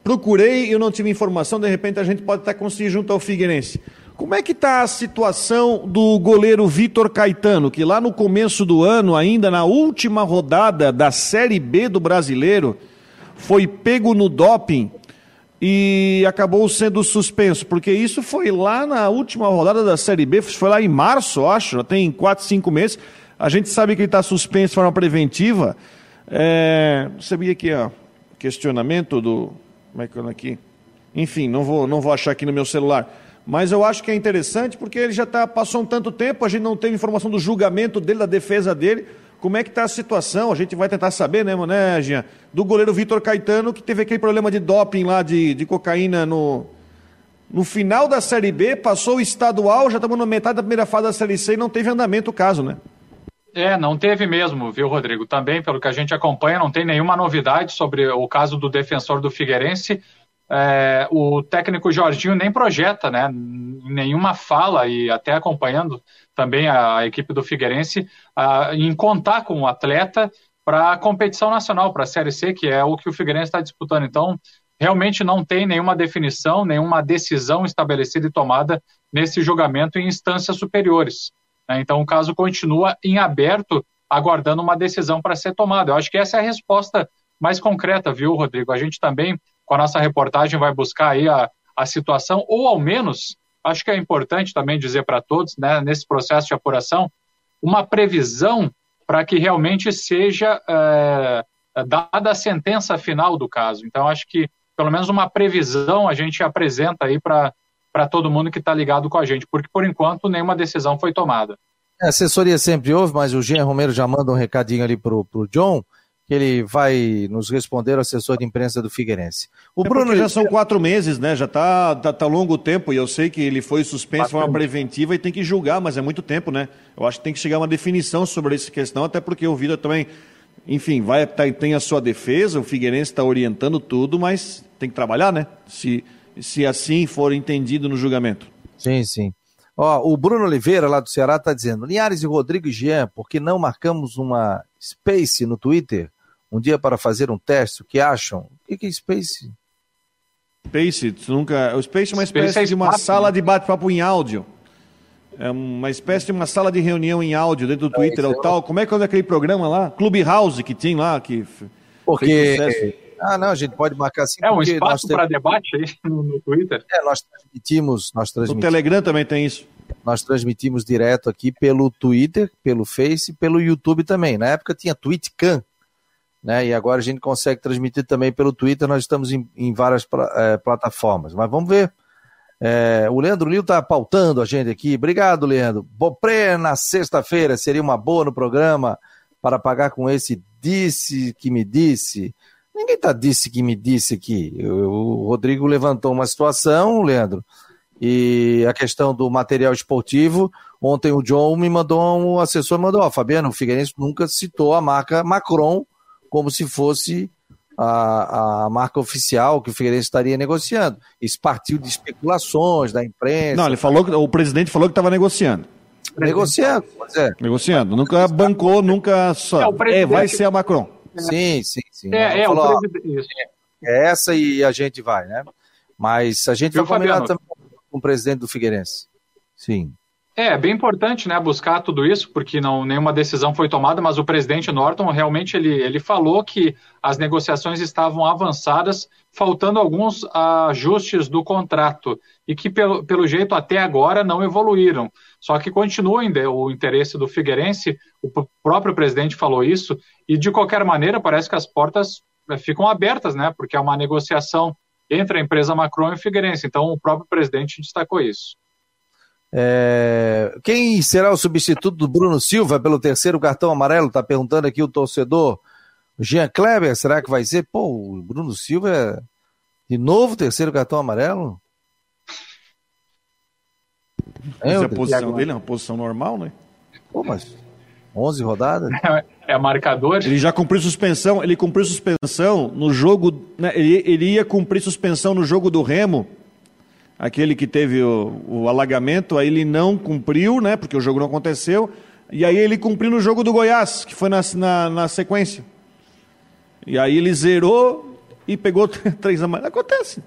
procurei e eu não tive informação, de repente a gente pode até conseguir junto ao Figueirense. Como é que está a situação do goleiro Vitor Caetano, que lá no começo do ano, ainda na última rodada da Série B do Brasileiro, foi pego no doping e acabou sendo suspenso, porque isso foi lá na última rodada da Série B, foi lá em março, acho, tem quatro, cinco meses. A gente sabe que ele está suspenso de forma preventiva. É, sabia que ó, questionamento do. Como é que é aqui? Enfim, não vou, não vou achar aqui no meu celular mas eu acho que é interessante porque ele já tá, passou um tanto tempo, a gente não teve informação do julgamento dele, da defesa dele. Como é que está a situação? A gente vai tentar saber, né, né, Jean? Do goleiro Vitor Caetano, que teve aquele problema de doping lá, de, de cocaína no, no final da Série B, passou o estadual, já estamos na metade da primeira fase da Série C e não teve andamento o caso, né? É, não teve mesmo, viu, Rodrigo? Também, pelo que a gente acompanha, não tem nenhuma novidade sobre o caso do defensor do Figueirense é, o técnico Jorginho nem projeta, né, nenhuma fala e até acompanhando também a, a equipe do Figueirense a, em contar com o atleta para a competição nacional, para a Série C, que é o que o Figueirense está disputando. Então, realmente não tem nenhuma definição, nenhuma decisão estabelecida e tomada nesse julgamento em instâncias superiores. Né? Então, o caso continua em aberto, aguardando uma decisão para ser tomada. Eu acho que essa é a resposta mais concreta, viu, Rodrigo? A gente também com a nossa reportagem, vai buscar aí a, a situação, ou ao menos, acho que é importante também dizer para todos, né, nesse processo de apuração, uma previsão para que realmente seja é, dada a sentença final do caso. Então, acho que pelo menos uma previsão a gente apresenta aí para todo mundo que está ligado com a gente, porque por enquanto nenhuma decisão foi tomada. A assessoria sempre houve, mas o Jean Romero já manda um recadinho ali para o John que ele vai nos responder, o assessor de imprensa do Figueirense. O é Bruno já são quatro meses, né? Já está tá, tá longo o tempo e eu sei que ele foi suspenso de forma preventiva e tem que julgar, mas é muito tempo, né? Eu acho que tem que chegar a uma definição sobre essa questão, até porque o Vida também, enfim, vai tá, tem a sua defesa, o Figueirense está orientando tudo, mas tem que trabalhar, né? Se, se assim for entendido no julgamento. Sim, sim. Ó, o Bruno Oliveira, lá do Ceará, está dizendo: Linhares e Rodrigo e Jean, por que não marcamos uma Space no Twitter? um dia para fazer um teste, o que acham? O que é Space? Space, nunca. O Space é uma Space espécie é de uma papo, sala né? de bate-papo em áudio. É uma espécie de uma sala de reunião em áudio dentro do Twitter é, ou tal. Como é que é aquele programa lá? Clubhouse que tinha lá, que porque ah, não, a gente pode marcar assim. É um espaço para debate aí no, no, Twitter. É, nós transmitimos, nós transmitimos. No Telegram também tem isso. Nós transmitimos direto aqui pelo Twitter, pelo Face, pelo YouTube também. Na época tinha TweetCam, né? E agora a gente consegue transmitir também pelo Twitter, nós estamos em, em várias é, plataformas. Mas vamos ver. É, o Leandro Lio está pautando a gente aqui. Obrigado, Leandro. Bopré na sexta-feira seria uma boa no programa para pagar com esse disse que me disse. Ninguém está disse que me disse aqui. O Rodrigo levantou uma situação, Leandro, e a questão do material esportivo. Ontem o John me mandou, um assessor mandou, ó, Fabiano, o Figueirense nunca citou a marca Macron como se fosse a, a marca oficial que o Figueirense estaria negociando. Isso partiu de especulações da imprensa. Não, ele falou que o presidente falou que estava negociando. Negociando, pois é. Negociando. Nunca bancou, nunca só. É, é vai ser a Macron. Sim, sim, sim. É, é. É essa e a gente vai, né? Mas a gente vai combinar também com o presidente do Figueirense. Sim. É, é bem importante, né, buscar tudo isso, porque não nenhuma decisão foi tomada, mas o presidente Norton realmente ele, ele falou que as negociações estavam avançadas, faltando alguns ajustes do contrato e que pelo, pelo jeito até agora não evoluíram. Só que continua ainda o interesse do Figueirense, o próprio presidente falou isso e de qualquer maneira parece que as portas eh, ficam abertas, né, porque é uma negociação entre a empresa Macron e o Figueirense. Então o próprio presidente destacou isso. É... Quem será o substituto do Bruno Silva pelo terceiro cartão amarelo? Tá perguntando aqui o torcedor. Jean Kleber, será que vai ser? Pô, o Bruno Silva é de novo terceiro cartão amarelo? É, a posição dele é uma posição normal, né? Pô, mas 11 rodadas? É, marcador. Ele já cumpriu suspensão, ele cumpriu suspensão no jogo, né, ele, ele ia cumprir suspensão no jogo do Remo aquele que teve o, o, alagamento, aí ele não cumpriu, né? Porque o jogo não aconteceu. E aí ele cumpriu no jogo do Goiás, que foi na, na, na sequência. E aí ele zerou e pegou três amarelos. Acontece.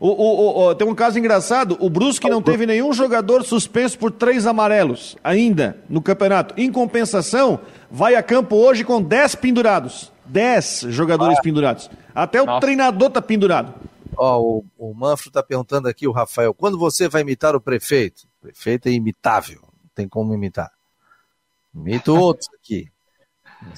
O, o, o, tem um caso engraçado: o Brusque não teve nenhum jogador suspenso por três amarelos ainda no campeonato. Em compensação, vai a campo hoje com dez pendurados. Dez jogadores ah. pendurados. Até o Nossa. treinador está pendurado. Ó, o, o Manfro está perguntando aqui, o Rafael, quando você vai imitar o prefeito? O prefeito é imitável, não tem como imitar. Imito outros aqui.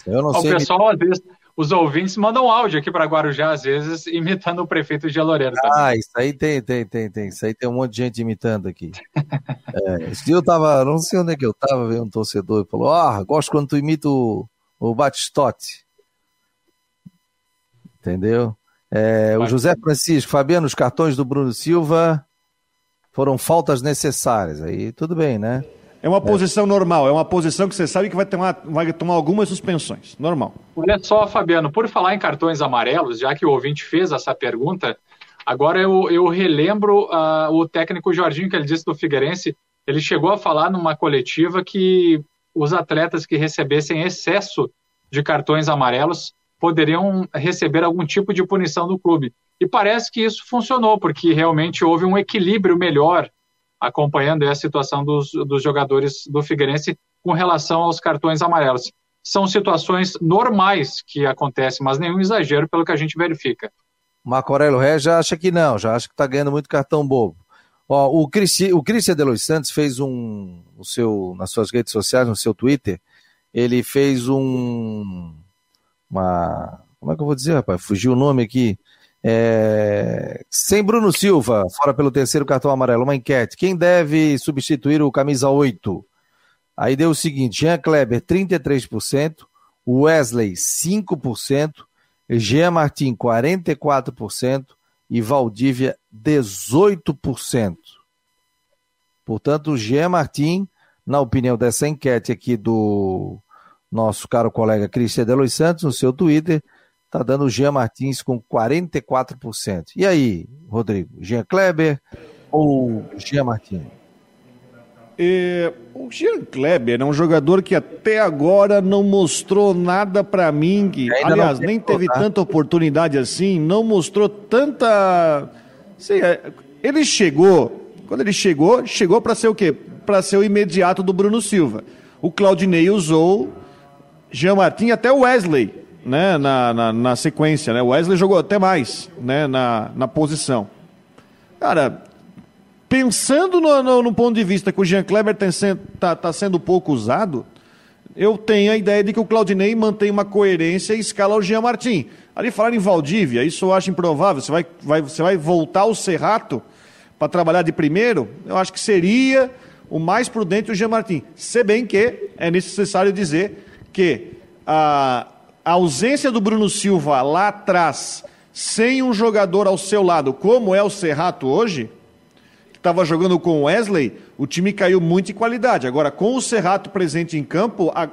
Eu não o sei pessoal, imitar. às vezes, os ouvintes mandam áudio aqui para Guarujá, às vezes, imitando o prefeito de Loureiro. Ah, isso aí tem, tem, tem, tem. Isso aí tem um monte de gente imitando aqui. é, esse dia eu tava, não sei onde é que eu tava, vendo um torcedor e falou: Ah, gosto quando tu imita o, o Batistote. Entendeu? É, o José Francisco, Fabiano, os cartões do Bruno Silva foram faltas necessárias. Aí tudo bem, né? É uma posição é. normal, é uma posição que você sabe que vai tomar, vai tomar algumas suspensões. Normal. Olha só, Fabiano, por falar em cartões amarelos, já que o ouvinte fez essa pergunta, agora eu, eu relembro uh, o técnico Jorginho, que ele disse do Figueirense, ele chegou a falar numa coletiva que os atletas que recebessem excesso de cartões amarelos poderiam receber algum tipo de punição do clube. E parece que isso funcionou, porque realmente houve um equilíbrio melhor acompanhando a situação dos, dos jogadores do Figueirense com relação aos cartões amarelos. São situações normais que acontecem, mas nenhum exagero pelo que a gente verifica. Marco Aurélio Ré já acha que não, já acha que está ganhando muito cartão bobo. Ó, o Cristian de Los Santos fez um, o seu, nas suas redes sociais, no seu Twitter, ele fez um, uma. Como é que eu vou dizer, rapaz? Fugiu o nome aqui. É, sem Bruno Silva, fora pelo terceiro cartão amarelo, uma enquete. Quem deve substituir o camisa 8? Aí deu o seguinte: Jean Kleber, 33%, Wesley, 5%, Jean Martin, 44% e Valdívia, 18%. Portanto, Jean Martin, na opinião dessa enquete aqui do nosso caro colega Cristian Delois Santos, no seu Twitter, está dando o Jean Martins com 44%. E aí, Rodrigo, Jean Kleber ou Jean Martins? É, o Jean Kleber é um jogador que até agora não mostrou nada para mim, que, aliás, nem teve tanta oportunidade assim, não mostrou tanta. Sei, é, ele chegou, quando ele chegou, chegou para ser o quê? Para ser o imediato do Bruno Silva. O Claudinei usou Jean Martin até o Wesley, né, na, na, na, sequência, né? O Wesley jogou até mais, né, na, na posição. Cara, pensando no, no, no ponto de vista que o Jean Kleber está tá, sendo pouco usado, eu tenho a ideia de que o Claudinei mantém uma coerência e escala o Jean Martin. Ali falar em Valdívia, isso eu acho improvável. Você vai, vai, você vai voltar ao Serrato para trabalhar de primeiro? Eu acho que seria o mais prudente o Jean Martin. Se bem que é necessário dizer que a, a ausência do Bruno Silva lá atrás, sem um jogador ao seu lado, como é o Serrato hoje, que estava jogando com o Wesley, o time caiu muito em qualidade. Agora, com o Serrato presente em campo, a,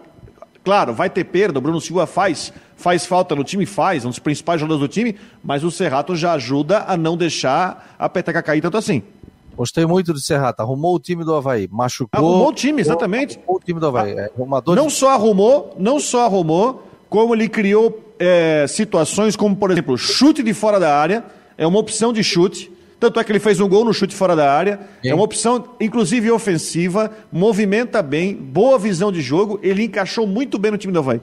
claro, vai ter perda, o Bruno Silva faz, faz falta no time, faz, um dos principais jogadores do time, mas o Serrato já ajuda a não deixar a peteca cair tanto assim. Gostei muito do Serrata. Arrumou o time do Havaí. Machucou. Arrumou o time, exatamente. Arrumou o time do Havaí. É, não só arrumou, não só arrumou, como ele criou é, situações como, por exemplo, chute de fora da área. É uma opção de chute. Tanto é que ele fez um gol no chute fora da área. Sim. É uma opção, inclusive, ofensiva, movimenta bem, boa visão de jogo. Ele encaixou muito bem no time do Havaí.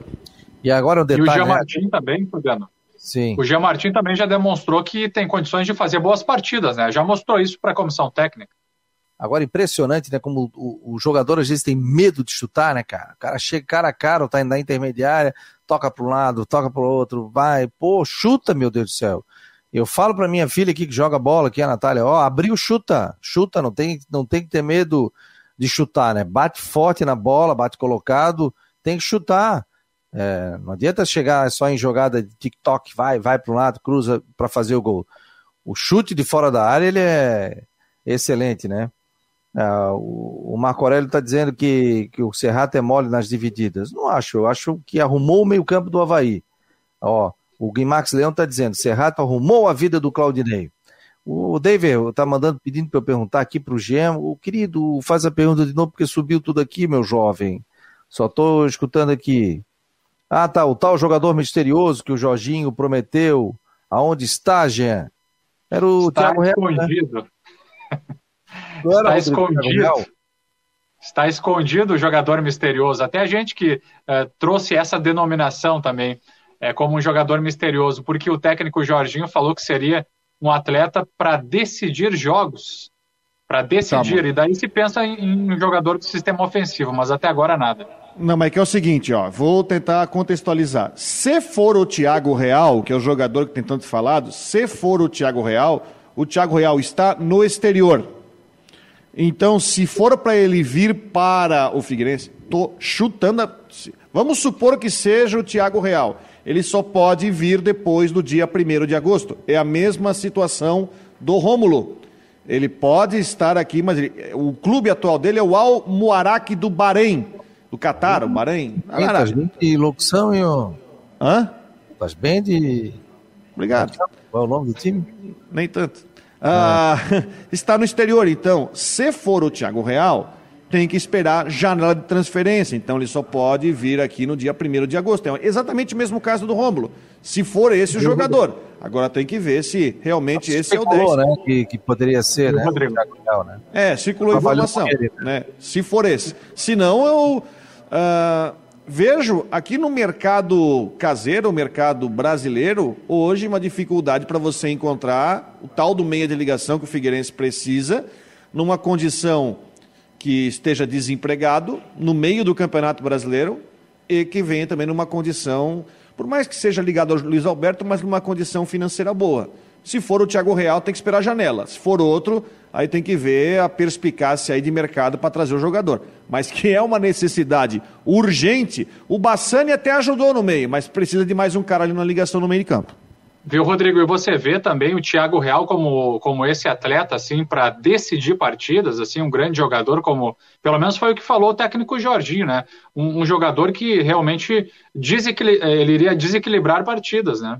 E agora o detalhe. E o Jean né? Martin também, Fabiano. Sim. O Jean Martin também já demonstrou que tem condições de fazer boas partidas, né? Já mostrou isso para a comissão técnica. Agora, impressionante, né? Como o, o, jogador às vezes tem medo de chutar, né, cara? O cara chega cara a cara, tá na intermediária, toca para um lado, toca para o outro, vai, pô, chuta, meu Deus do céu. Eu falo para minha filha aqui que joga bola, aqui a Natália, ó, abriu, chuta, chuta, não tem, não tem que ter medo de chutar, né? Bate forte na bola, bate colocado, tem que chutar. É, não adianta chegar só em jogada de TikTok, vai, vai para um lado, cruza para fazer o gol. O chute de fora da área ele é excelente, né? É, o, Marco Aurélio está dizendo que, que o Serrato é mole nas divididas. Não acho, eu acho que arrumou o meio-campo do Havaí. Ó, o Guimax Leão está dizendo: Serrato arrumou a vida do Claudinei. O David está mandando, pedindo para eu perguntar aqui para o Gem. O querido, faz a pergunta de novo, porque subiu tudo aqui, meu jovem. Só estou escutando aqui. Ah, tá, o tal jogador misterioso que o Jorginho prometeu. Aonde está, Jean? Era o está Thiago escondido. Real, né? está escondido. Está escondido o jogador misterioso. Até a gente que é, trouxe essa denominação também é, como um jogador misterioso, porque o técnico Jorginho falou que seria um atleta para decidir jogos. Para decidir. Tá e daí se pensa em, em um jogador do sistema ofensivo, mas até agora nada. Não, mas que é o seguinte, ó, vou tentar contextualizar. Se for o Thiago Real, que é o jogador que tem tanto falado, se for o Thiago Real, o Thiago Real está no exterior. Então, se for para ele vir para o Figueirense, tô chutando. A... Vamos supor que seja o Thiago Real. Ele só pode vir depois do dia 1 de agosto. É a mesma situação do Rômulo. Ele pode estar aqui, mas ele... o clube atual dele é o Al Muarak do Bahrein do Catar, o Bahrein. Estás bem de locução e o. Hã? Estás bem de. Obrigado. Qual é o nome do time? Nem tanto. Ah, ah. Está no exterior, então. Se for o Thiago Real, tem que esperar janela de transferência. Então ele só pode vir aqui no dia 1 de agosto. É exatamente o mesmo caso do Rômulo. Se for esse o jogador. Agora tem que ver se realmente esse é o 10. Né? Que, que poderia ser, né? Real, né? É, circulou informação. Né? Se for esse. Se não, eu Uh, vejo aqui no mercado caseiro, o mercado brasileiro, hoje uma dificuldade para você encontrar o tal do meia de ligação que o Figueirense precisa, numa condição que esteja desempregado, no meio do Campeonato Brasileiro, e que venha também numa condição, por mais que seja ligado ao Luiz Alberto, mas numa condição financeira boa. Se for o Thiago Real, tem que esperar a janela. Se for outro, aí tem que ver a perspicácia aí de mercado para trazer o jogador. Mas que é uma necessidade urgente, o Bassani até ajudou no meio, mas precisa de mais um cara ali na ligação no meio de campo. Viu, Rodrigo? E você vê também o Thiago Real como, como esse atleta, assim, para decidir partidas, assim, um grande jogador, como pelo menos foi o que falou o técnico Jorginho, né? Um, um jogador que realmente ele iria desequilibrar partidas, né?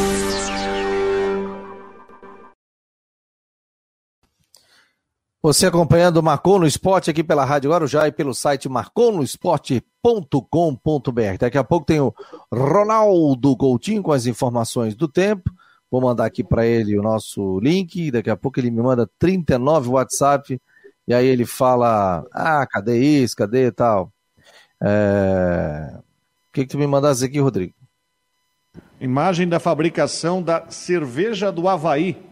Você acompanhando o Marcou no Esporte aqui pela Rádio Guarujá e pelo site marconosport.com.br. Daqui a pouco tem o Ronaldo Coutinho com as informações do tempo. Vou mandar aqui para ele o nosso link. Daqui a pouco ele me manda 39 WhatsApp. E aí ele fala: Ah, cadê isso? Cadê tal? É... O que, que tu me mandasse aqui, Rodrigo? Imagem da fabricação da cerveja do Havaí.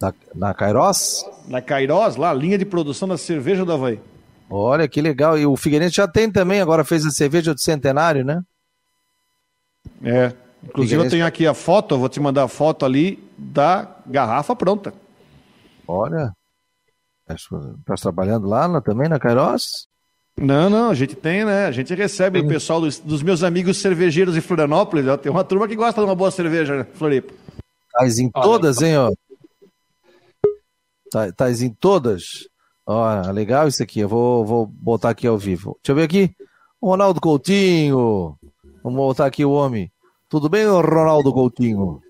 Na, na Cairós? Na Cairós, lá, linha de produção da cerveja do Havaí. Olha que legal. E o Figueirense já tem também, agora fez a cerveja do centenário, né? É. Inclusive Figueirense... eu tenho aqui a foto, eu vou te mandar a foto ali da garrafa pronta. Olha. Estás tá trabalhando lá na, também na Cairós? Não, não, a gente tem, né? A gente recebe o pessoal dos, dos, meus amigos cervejeiros em Florianópolis. Ó, tem uma turma que gosta de uma boa cerveja, né? Floripa. Mas em todas, hein, ó. Tá, tá em todas? Ó, legal isso aqui. Eu vou, vou botar aqui ao vivo. Deixa eu ver aqui. Ronaldo Coutinho. Vamos botar aqui o homem. Tudo bem, Ronaldo Coutinho?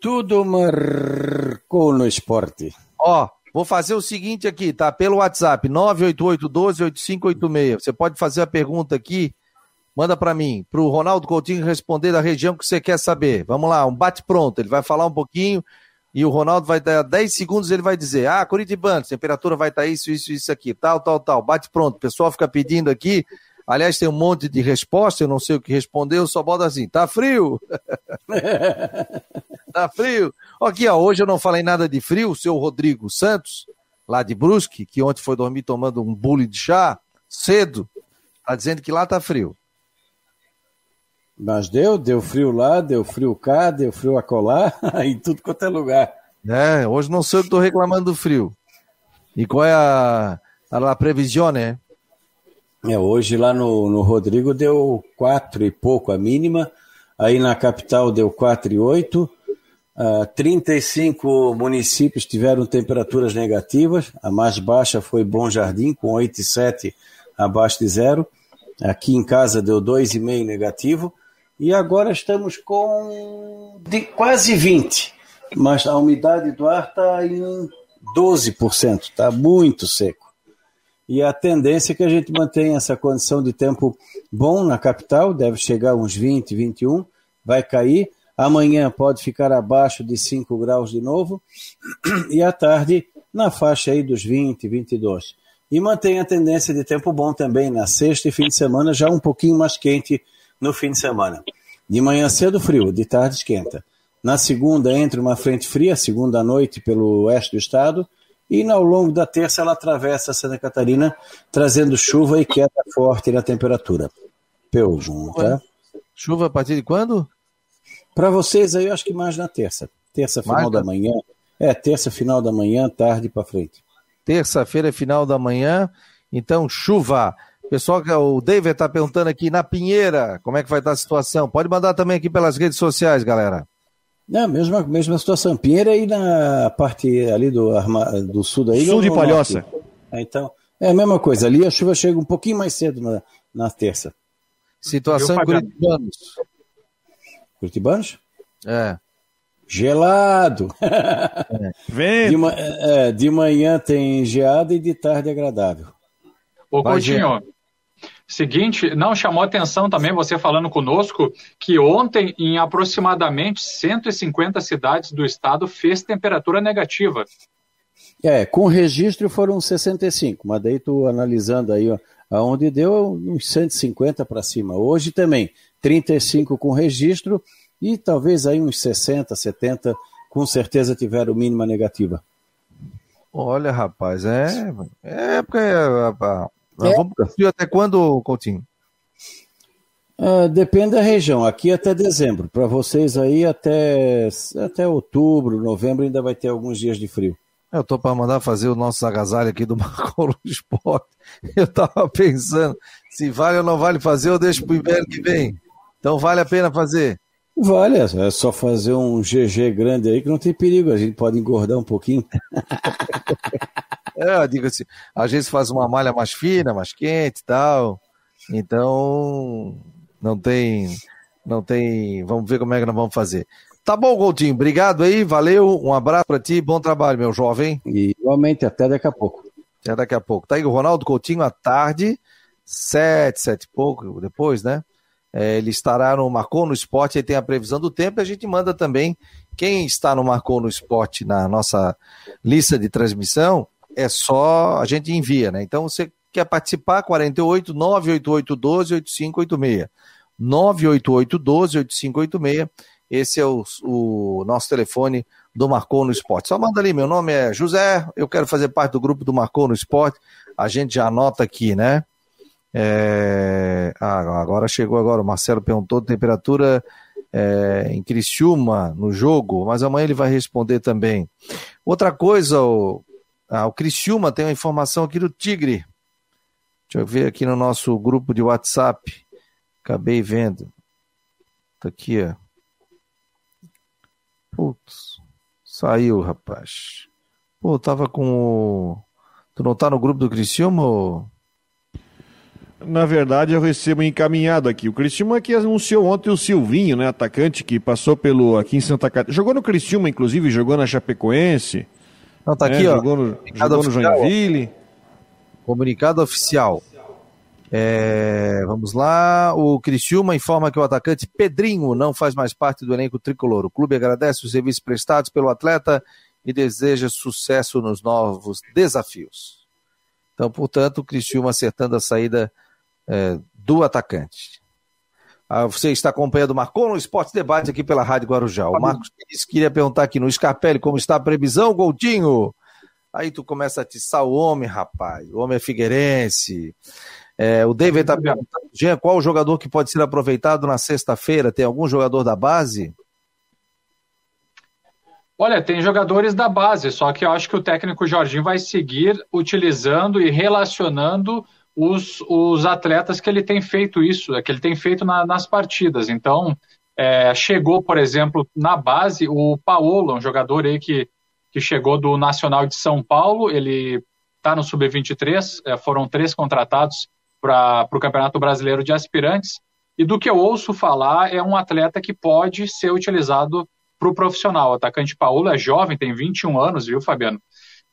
Tudo marcou no esporte. Ó, vou fazer o seguinte aqui, tá? Pelo WhatsApp, 988-12-8586. Você pode fazer a pergunta aqui, manda para mim, para o Ronaldo Coutinho responder da região que você quer saber. Vamos lá, um bate-pronto. Ele vai falar um pouquinho e o Ronaldo vai dar 10 segundos, ele vai dizer: Ah, Curitibano, temperatura vai estar tá isso, isso, isso aqui, tal, tal, tal. Bate pronto. O pessoal fica pedindo aqui. Aliás, tem um monte de resposta, eu não sei o que respondeu, só bota assim: tá frio? tá frio? Aqui, ó, hoje eu não falei nada de frio, o seu Rodrigo Santos, lá de Brusque, que ontem foi dormir tomando um bule de chá, cedo, tá dizendo que lá tá frio. Mas deu, deu frio lá, deu frio cá, deu frio acolá, em tudo quanto é lugar. É, hoje não sei o que estou reclamando do frio. E qual é a, a, a previsão, né? É, hoje lá no, no Rodrigo deu quatro e pouco a mínima, aí na capital deu quatro e oito, uh, 35 municípios tiveram temperaturas negativas, a mais baixa foi Bom Jardim, com 8 e 7 abaixo de zero, aqui em casa deu 2,5 negativo, e agora estamos com de quase 20, mas a umidade do ar está em 12%, está muito seco. E a tendência é que a gente mantenha essa condição de tempo bom na capital, deve chegar uns 20, 21, vai cair. Amanhã pode ficar abaixo de 5 graus de novo, e à tarde na faixa aí dos 20, 22. E mantém a tendência de tempo bom também na sexta e fim de semana, já um pouquinho mais quente no fim de semana. De manhã cedo frio, de tarde esquenta. Na segunda entra uma frente fria, segunda noite pelo oeste do estado, e ao longo da terça ela atravessa Santa Catarina, trazendo chuva e queda forte na temperatura. Peu, tá? Chuva a partir de quando? Para vocês aí, eu acho que mais na terça. Terça, final Marca. da manhã. É, terça, final da manhã, tarde para frente. Terça-feira, final da manhã. Então, chuva. Pessoal, o David está perguntando aqui na Pinheira, como é que vai estar a situação? Pode mandar também aqui pelas redes sociais, galera. É, mesma, mesma situação. Pinheira aí na parte ali do, do sul daí. Sul de Palhoça. É, então, é a mesma coisa. Ali a chuva chega um pouquinho mais cedo na, na terça. Situação em Curitibanos. Curitibanos? É. Gelado. É. Vem. De, é, de manhã tem geada e de tarde agradável. Ô, Coutinho, Seguinte, não chamou atenção também você falando conosco que ontem, em aproximadamente 150 cidades do estado, fez temperatura negativa. É, com registro foram 65, mas daí tu analisando aí, ó, aonde deu uns 150 para cima. Hoje também, 35 com registro e talvez aí uns 60, 70 com certeza tiveram mínima negativa. Olha, rapaz, é, é porque é, nós é. vamos frio até quando, Coutinho? Uh, depende da região. Aqui até dezembro. Para vocês aí até, até outubro, novembro ainda vai ter alguns dias de frio. Eu tô para mandar fazer o nosso agasalho aqui do Marcolo Esporte. Eu tava pensando se vale ou não vale fazer ou deixo pro inverno que vem. Então vale a pena fazer. Vale, é só fazer um GG grande aí que não tem perigo, a gente pode engordar um pouquinho. é, eu digo assim, às vezes faz uma malha mais fina, mais quente e tal. Então, não tem, não tem, vamos ver como é que nós vamos fazer. Tá bom, Coutinho, obrigado aí, valeu, um abraço para ti, bom trabalho, meu jovem. E igualmente, até daqui a pouco. Até daqui a pouco. Tá aí o Ronaldo Coutinho à tarde, sete, sete e pouco, depois, né? É, ele estará no Marcou no Esporte, aí tem a previsão do tempo, e a gente manda também quem está no Marcou no Esporte na nossa lista de transmissão, é só a gente envia, né? Então você quer participar, 48 988 12 8586. 988 12 8586. Esse é o, o nosso telefone do Marcou no Esporte. Só manda ali, meu nome é José, eu quero fazer parte do grupo do Marcou no Esporte. A gente já anota aqui, né? É... Ah, agora chegou agora, o Marcelo perguntou temperatura é, em Criciúma no jogo, mas amanhã ele vai responder também. Outra coisa, o, ah, o Criciúma tem uma informação aqui do Tigre. Deixa eu ver aqui no nosso grupo de WhatsApp. Acabei vendo. Tá aqui, ó. Putz, saiu, rapaz. Pô, tava com o... Tu não tá no grupo do Criciúma ou... Na verdade, eu recebo encaminhado aqui. O Criciúma que anunciou ontem o Silvinho, né, atacante que passou pelo aqui em Santa Catarina. Jogou no Criciúma, inclusive, jogou na Chapecoense. Não, tá aqui, né, ó. Jogou no, jogou no Joinville. Comunicado oficial. É, vamos lá. O Criciúma informa que o atacante Pedrinho não faz mais parte do elenco tricolor. O clube agradece os serviços prestados pelo atleta e deseja sucesso nos novos desafios. Então, portanto, o Criciúma acertando a saída é, do atacante. Ah, você está acompanhando o Marcou no Esporte Debate aqui pela Rádio Guarujá. O Marcos queria perguntar aqui no Scarpelli como está a previsão, Goldinho. Aí tu começa a atiçar o homem, rapaz. O homem é figueirense. É, o David está perguntando, Jean, qual o jogador que pode ser aproveitado na sexta-feira? Tem algum jogador da base? Olha, tem jogadores da base, só que eu acho que o técnico Jorginho vai seguir utilizando e relacionando os, os atletas que ele tem feito isso, que ele tem feito na, nas partidas. Então, é, chegou, por exemplo, na base o Paolo, um jogador aí que, que chegou do Nacional de São Paulo, ele está no Sub-23, é, foram três contratados para o Campeonato Brasileiro de Aspirantes, e do que eu ouço falar, é um atleta que pode ser utilizado para o profissional. O atacante Paulo é jovem, tem 21 anos, viu, Fabiano?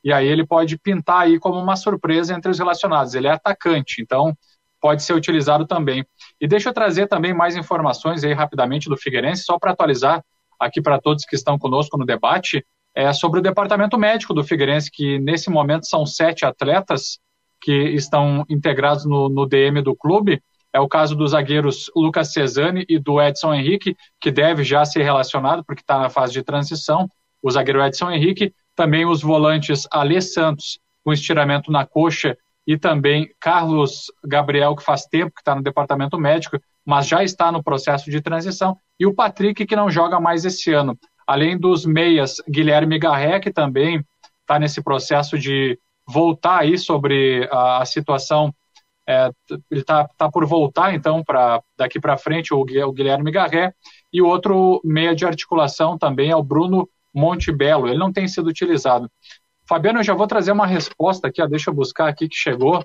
E aí ele pode pintar aí como uma surpresa entre os relacionados. Ele é atacante, então pode ser utilizado também. E deixa eu trazer também mais informações aí rapidamente do Figueirense, só para atualizar aqui para todos que estão conosco no debate, é sobre o departamento médico do Figueirense, que nesse momento são sete atletas que estão integrados no, no DM do clube. É o caso dos zagueiros Lucas Cesani e do Edson Henrique, que deve já ser relacionado, porque está na fase de transição. O zagueiro Edson Henrique também os volantes Alê Santos, com estiramento na coxa, e também Carlos Gabriel, que faz tempo que está no departamento médico, mas já está no processo de transição, e o Patrick, que não joga mais esse ano. Além dos meias, Guilherme Garré, que também está nesse processo de voltar aí sobre a, a situação. É, ele está tá por voltar, então, para daqui para frente, o, o Guilherme Garré. E outro meia de articulação também é o Bruno Monte Belo, ele não tem sido utilizado. Fabiano, eu já vou trazer uma resposta aqui, ó, deixa eu buscar aqui que chegou.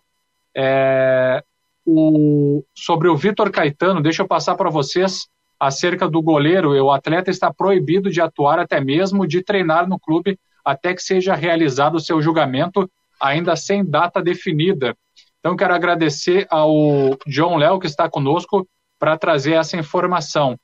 É, o, sobre o Vitor Caetano, deixa eu passar para vocês acerca do goleiro. O atleta está proibido de atuar, até mesmo de treinar no clube, até que seja realizado o seu julgamento, ainda sem data definida. Então, quero agradecer ao John Léo, que está conosco, para trazer essa informação.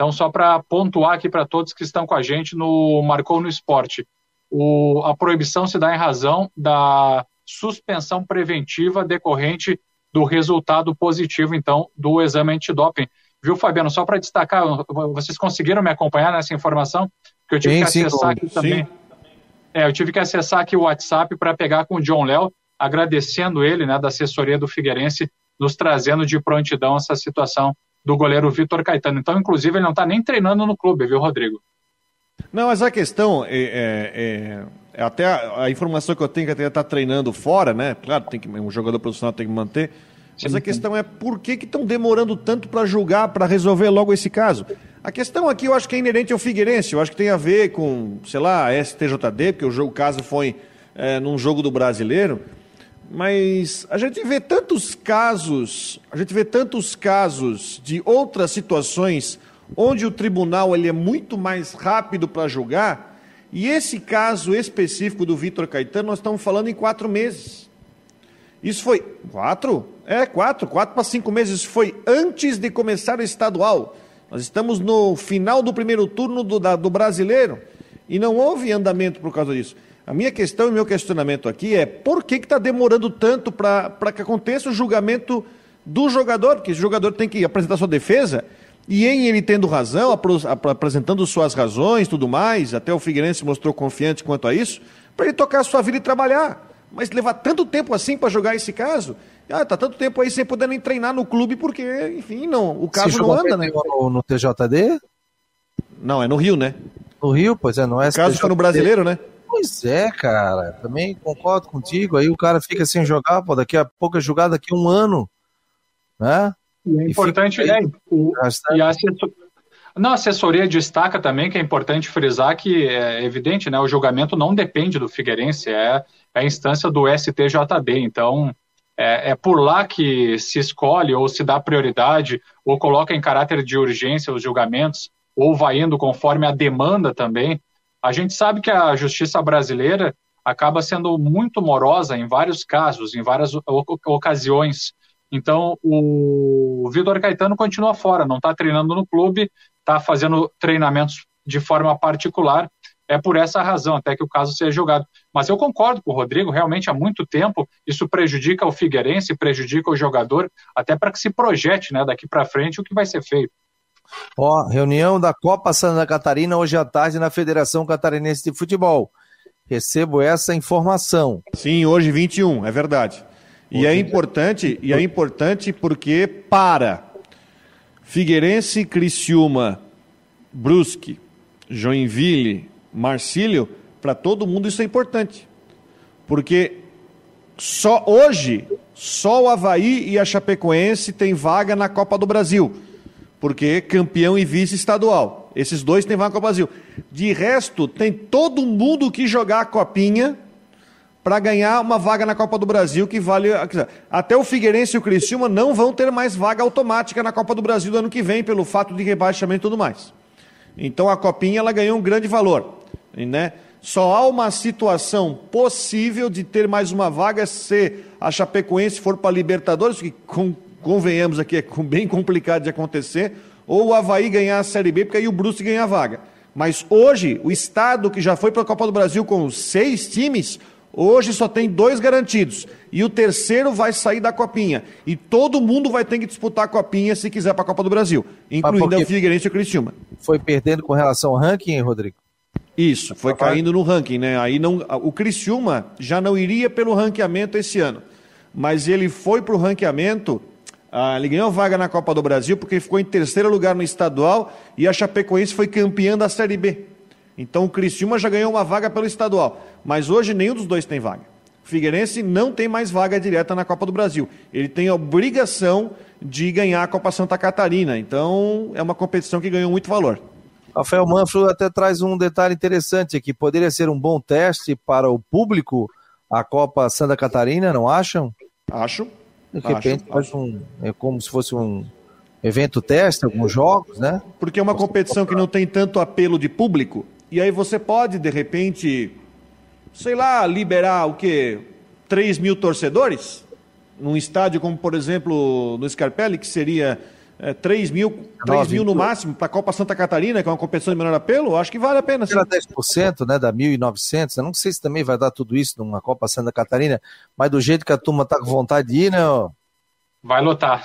Então, só para pontuar aqui para todos que estão com a gente no Marcou no Esporte, o, a proibição se dá em razão da suspensão preventiva decorrente do resultado positivo, então, do exame antidoping. Viu, Fabiano? Só para destacar, vocês conseguiram me acompanhar nessa informação? Que eu tive sim, que acessar sim, aqui sim. também. É, eu tive que acessar aqui o WhatsApp para pegar com o John Léo, agradecendo ele, né, da assessoria do Figueirense, nos trazendo de prontidão essa situação do goleiro Vitor Caetano. Então, inclusive, ele não está nem treinando no clube, viu, Rodrigo? Não, mas a questão é, é, é até a, a, informação que eu tenho que até está treinando fora, né? Claro, tem que um jogador profissional tem que manter. Mas a questão é por que estão demorando tanto para julgar, para resolver logo esse caso? A questão aqui eu acho que é inerente ao Figueirense, eu acho que tem a ver com, sei lá, a STJD, porque o, jogo, o caso foi é, num jogo do brasileiro. Mas a gente vê tantos casos, a gente vê tantos casos de outras situações onde o tribunal ele é muito mais rápido para julgar, e esse caso específico do Vitor Caetano, nós estamos falando em quatro meses. Isso foi. Quatro? É, quatro, quatro para cinco meses. Isso foi antes de começar o estadual. Nós estamos no final do primeiro turno do, da, do brasileiro e não houve andamento por causa disso. A minha questão e meu questionamento aqui é por que está demorando tanto para que aconteça o julgamento do jogador? Porque o jogador tem que apresentar sua defesa e em ele tendo razão, apresentando suas razões tudo mais, até o Figueirense mostrou confiante quanto a isso, para ele tocar a sua vida e trabalhar. Mas levar tanto tempo assim para jogar esse caso, ah, tá tanto tempo aí sem poder nem treinar no clube, porque, enfim, não, o caso não anda, né? No, no TJD? Não, é no Rio, né? No Rio, pois é, não é. O caso foi no brasileiro, né? Pois é, cara. Também concordo contigo. Aí o cara fica sem jogar, pô, daqui a pouco é jogado daqui a um ano. Né? E é importante, e, é, o, e a assessor... Não, a assessoria destaca também que é importante frisar que é evidente, né? O julgamento não depende do Figueirense, é, é a instância do STJD. Então, é, é, por lá que se escolhe ou se dá prioridade ou coloca em caráter de urgência os julgamentos ou vai indo conforme a demanda também. A gente sabe que a justiça brasileira acaba sendo muito morosa em vários casos, em várias ocasiões. Então, o Vitor Caetano continua fora, não está treinando no clube, está fazendo treinamentos de forma particular. É por essa razão até que o caso seja julgado. Mas eu concordo com o Rodrigo, realmente há muito tempo isso prejudica o Figueirense, prejudica o jogador, até para que se projete né, daqui para frente o que vai ser feito. Ó, reunião da Copa Santa Catarina hoje à tarde na Federação Catarinense de Futebol. Recebo essa informação. Sim, hoje 21, é verdade. E é importante, e é importante porque para Figueirense, Criciúma, Brusque, Joinville, Marcílio, para todo mundo isso é importante. Porque só hoje, só o Havaí e a Chapecoense têm vaga na Copa do Brasil porque campeão e vice estadual. Esses dois têm vaga Copa Brasil. De resto, tem todo mundo que jogar a copinha para ganhar uma vaga na Copa do Brasil que vale. Até o Figueirense e o Criciúma não vão ter mais vaga automática na Copa do Brasil do ano que vem, pelo fato de rebaixamento e tudo mais. Então a copinha ela ganhou um grande valor. Né? Só há uma situação possível de ter mais uma vaga se a Chapecoense for para a Libertadores, que com convenhamos aqui, é bem complicado de acontecer, ou o Havaí ganhar a Série B, porque aí o Bruce ganha a vaga. Mas hoje, o estado que já foi para a Copa do Brasil com seis times, hoje só tem dois garantidos. E o terceiro vai sair da Copinha. E todo mundo vai ter que disputar a Copinha se quiser para a Copa do Brasil, incluindo o Figueirense e o Criciúma. Foi perdendo com relação ao ranking, Rodrigo? Isso, foi caindo no ranking, né? Aí não, o Criciúma já não iria pelo ranqueamento esse ano, mas ele foi para o ranqueamento ah, ele ganhou vaga na Copa do Brasil porque ficou em terceiro lugar no estadual e a Chapecoense foi campeã da Série B. Então o Criciúma já ganhou uma vaga pelo estadual, mas hoje nenhum dos dois tem vaga. O Figueirense não tem mais vaga direta na Copa do Brasil. Ele tem a obrigação de ganhar a Copa Santa Catarina. Então é uma competição que ganhou muito valor. Rafael Manfro até traz um detalhe interessante aqui. Poderia ser um bom teste para o público a Copa Santa Catarina, não acham? Acho. De repente acho, faz um. É como se fosse um evento teste, alguns jogos, né? Porque é uma competição que não tem tanto apelo de público. E aí você pode, de repente, sei lá, liberar o quê? 3 mil torcedores? Num estádio como, por exemplo, no Scarpelli, que seria é, 3 mil, 3 mil no máximo para a Copa Santa Catarina, que é uma competição de menor apelo, acho que vale a pena. Será 10%, né, da 1.900, eu não sei se também vai dar tudo isso numa Copa Santa Catarina, mas do jeito que a turma tá com vontade de ir, né, ó, Vai lotar.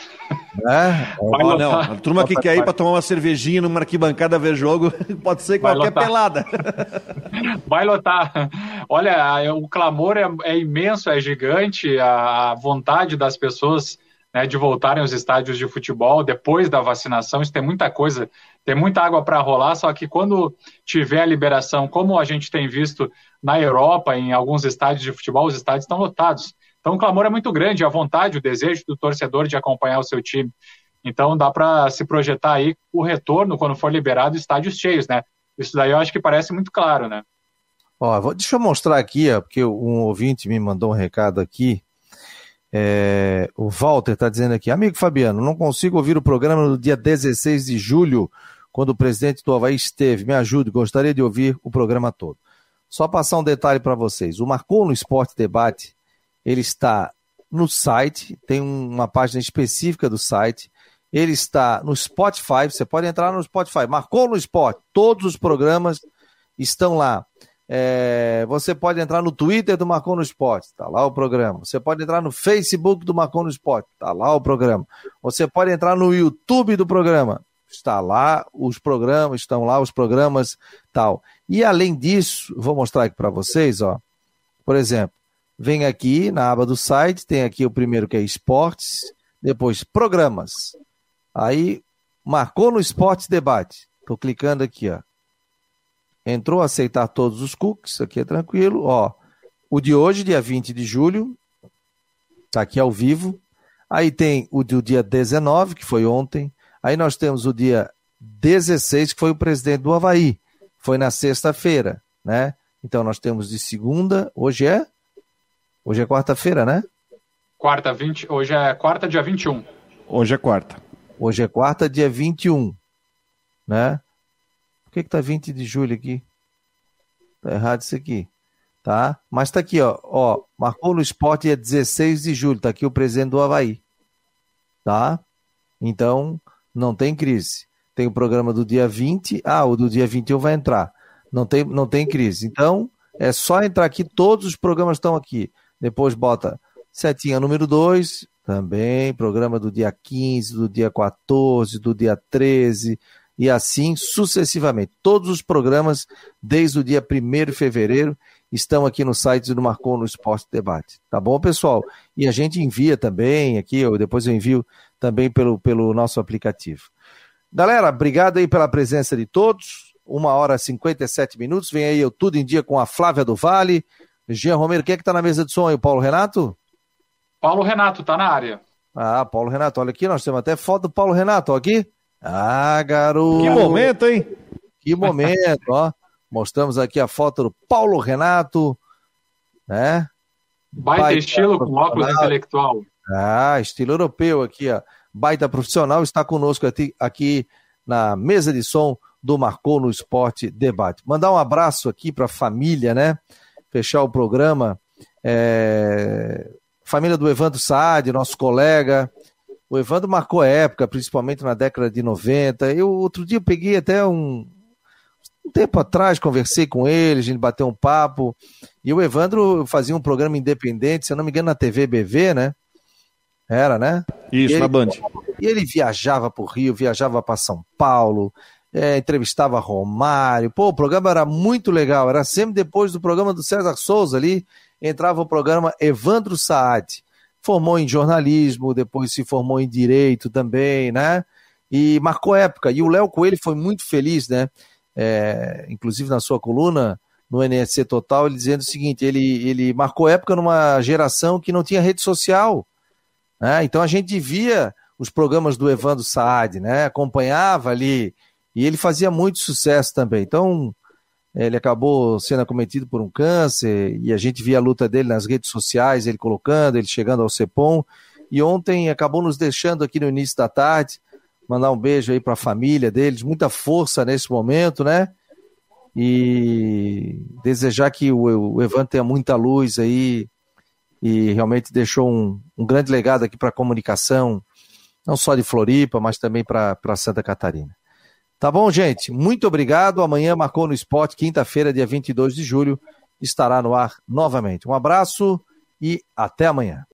É? Vai lotar. Não, a turma que quer ir para tomar uma cervejinha numa arquibancada ver jogo, pode ser qualquer pelada. Vai lotar. Olha, o clamor é, é imenso, é gigante, a vontade das pessoas né, de voltarem aos estádios de futebol depois da vacinação. Isso tem muita coisa, tem muita água para rolar, só que quando tiver a liberação, como a gente tem visto na Europa, em alguns estádios de futebol, os estádios estão lotados. Então o clamor é muito grande, a vontade, o desejo do torcedor de acompanhar o seu time. Então dá para se projetar aí o retorno quando for liberado estádios cheios, né? Isso daí eu acho que parece muito claro, né? Ó, deixa eu mostrar aqui, ó, porque um ouvinte me mandou um recado aqui. É, o Walter está dizendo aqui, amigo Fabiano, não consigo ouvir o programa no dia 16 de julho, quando o presidente do Havaí esteve. Me ajude, gostaria de ouvir o programa todo. Só passar um detalhe para vocês. O Marcou no Esporte Debate, ele está no site, tem uma página específica do site. Ele está no Spotify, você pode entrar no Spotify. Marcou no Esporte, todos os programas estão lá. É, você pode entrar no Twitter do Marcon no Esporte, tá lá o programa. Você pode entrar no Facebook do Marcon no Esporte, tá lá o programa. Você pode entrar no YouTube do programa, está lá os programas, estão lá os programas, tal. E além disso, vou mostrar aqui para vocês, ó. Por exemplo, vem aqui na aba do site, tem aqui o primeiro que é esportes, depois programas. Aí marcou no esporte debate. Estou clicando aqui, ó. Entrou a aceitar todos os cookies, aqui é tranquilo. Ó, o de hoje, dia 20 de julho, está aqui ao vivo. Aí tem o do dia 19, que foi ontem. Aí nós temos o dia 16, que foi o presidente do Havaí. Foi na sexta-feira, né? Então nós temos de segunda, hoje é? Hoje é quarta-feira, né? Quarta, 20, hoje é quarta, dia 21. Hoje é quarta. Hoje é quarta, dia 21, né? Que que tá 20 de julho aqui? Tá errado isso aqui. Tá? Mas tá aqui, ó. ó marcou no esporte dia 16 de julho. Tá aqui o presidente do Havaí. Tá? Então, não tem crise. Tem o programa do dia 20. Ah, o do dia 21 vai entrar. Não tem, não tem crise. Então, é só entrar aqui. Todos os programas estão aqui. Depois bota setinha número 2. Também. Programa do dia 15, do dia 14, do dia 13 e assim sucessivamente. Todos os programas, desde o dia 1 de fevereiro, estão aqui no site do Marcou no Esporte Debate. Tá bom, pessoal? E a gente envia também aqui, eu, depois eu envio também pelo, pelo nosso aplicativo. Galera, obrigado aí pela presença de todos. Uma hora e 57 minutos. Vem aí eu tudo em dia com a Flávia do Vale. Jean Romero, quem é que está na mesa de som aí? O Paulo Renato? Paulo Renato, tá na área. Ah, Paulo Renato, olha aqui, nós temos até foto do Paulo Renato, ó, aqui. Ah, garoto! Que momento, hein? Que momento, ó. Mostramos aqui a foto do Paulo Renato, né? Baita, Baita estilo com óculos intelectual. Ah, estilo europeu aqui, ó. Baita profissional está conosco aqui, aqui na mesa de som do Marcou no Esporte Debate. Mandar um abraço aqui para a família, né? Fechar o programa. É... Família do Evandro Saad, nosso colega, o Evandro marcou época, principalmente na década de 90. Eu outro dia eu peguei até um, um tempo atrás, conversei com ele, a gente bateu um papo. E o Evandro fazia um programa independente, se eu não me engano, na TV BV, né? Era, né? Isso, ele, na Band. E ele viajava para o Rio, viajava para São Paulo, é, entrevistava Romário. Pô, o programa era muito legal. Era sempre depois do programa do César Souza ali, entrava o programa Evandro Saad formou em jornalismo, depois se formou em direito também, né? E marcou época. E o Léo Coelho foi muito feliz, né? É, inclusive na sua coluna no NSC Total, ele dizendo o seguinte: ele, ele marcou época numa geração que não tinha rede social. Né? Então a gente via os programas do Evandro Saad, né? Acompanhava ali. E ele fazia muito sucesso também. Então, ele acabou sendo acometido por um câncer e a gente via a luta dele nas redes sociais, ele colocando, ele chegando ao CEPOM. E ontem acabou nos deixando aqui no início da tarde. Mandar um beijo aí para a família deles, muita força nesse momento, né? E desejar que o, o Evan tenha muita luz aí e realmente deixou um, um grande legado aqui para a comunicação, não só de Floripa, mas também para Santa Catarina. Tá bom, gente? Muito obrigado. Amanhã marcou no esporte, quinta-feira, dia 22 de julho, estará no ar novamente. Um abraço e até amanhã.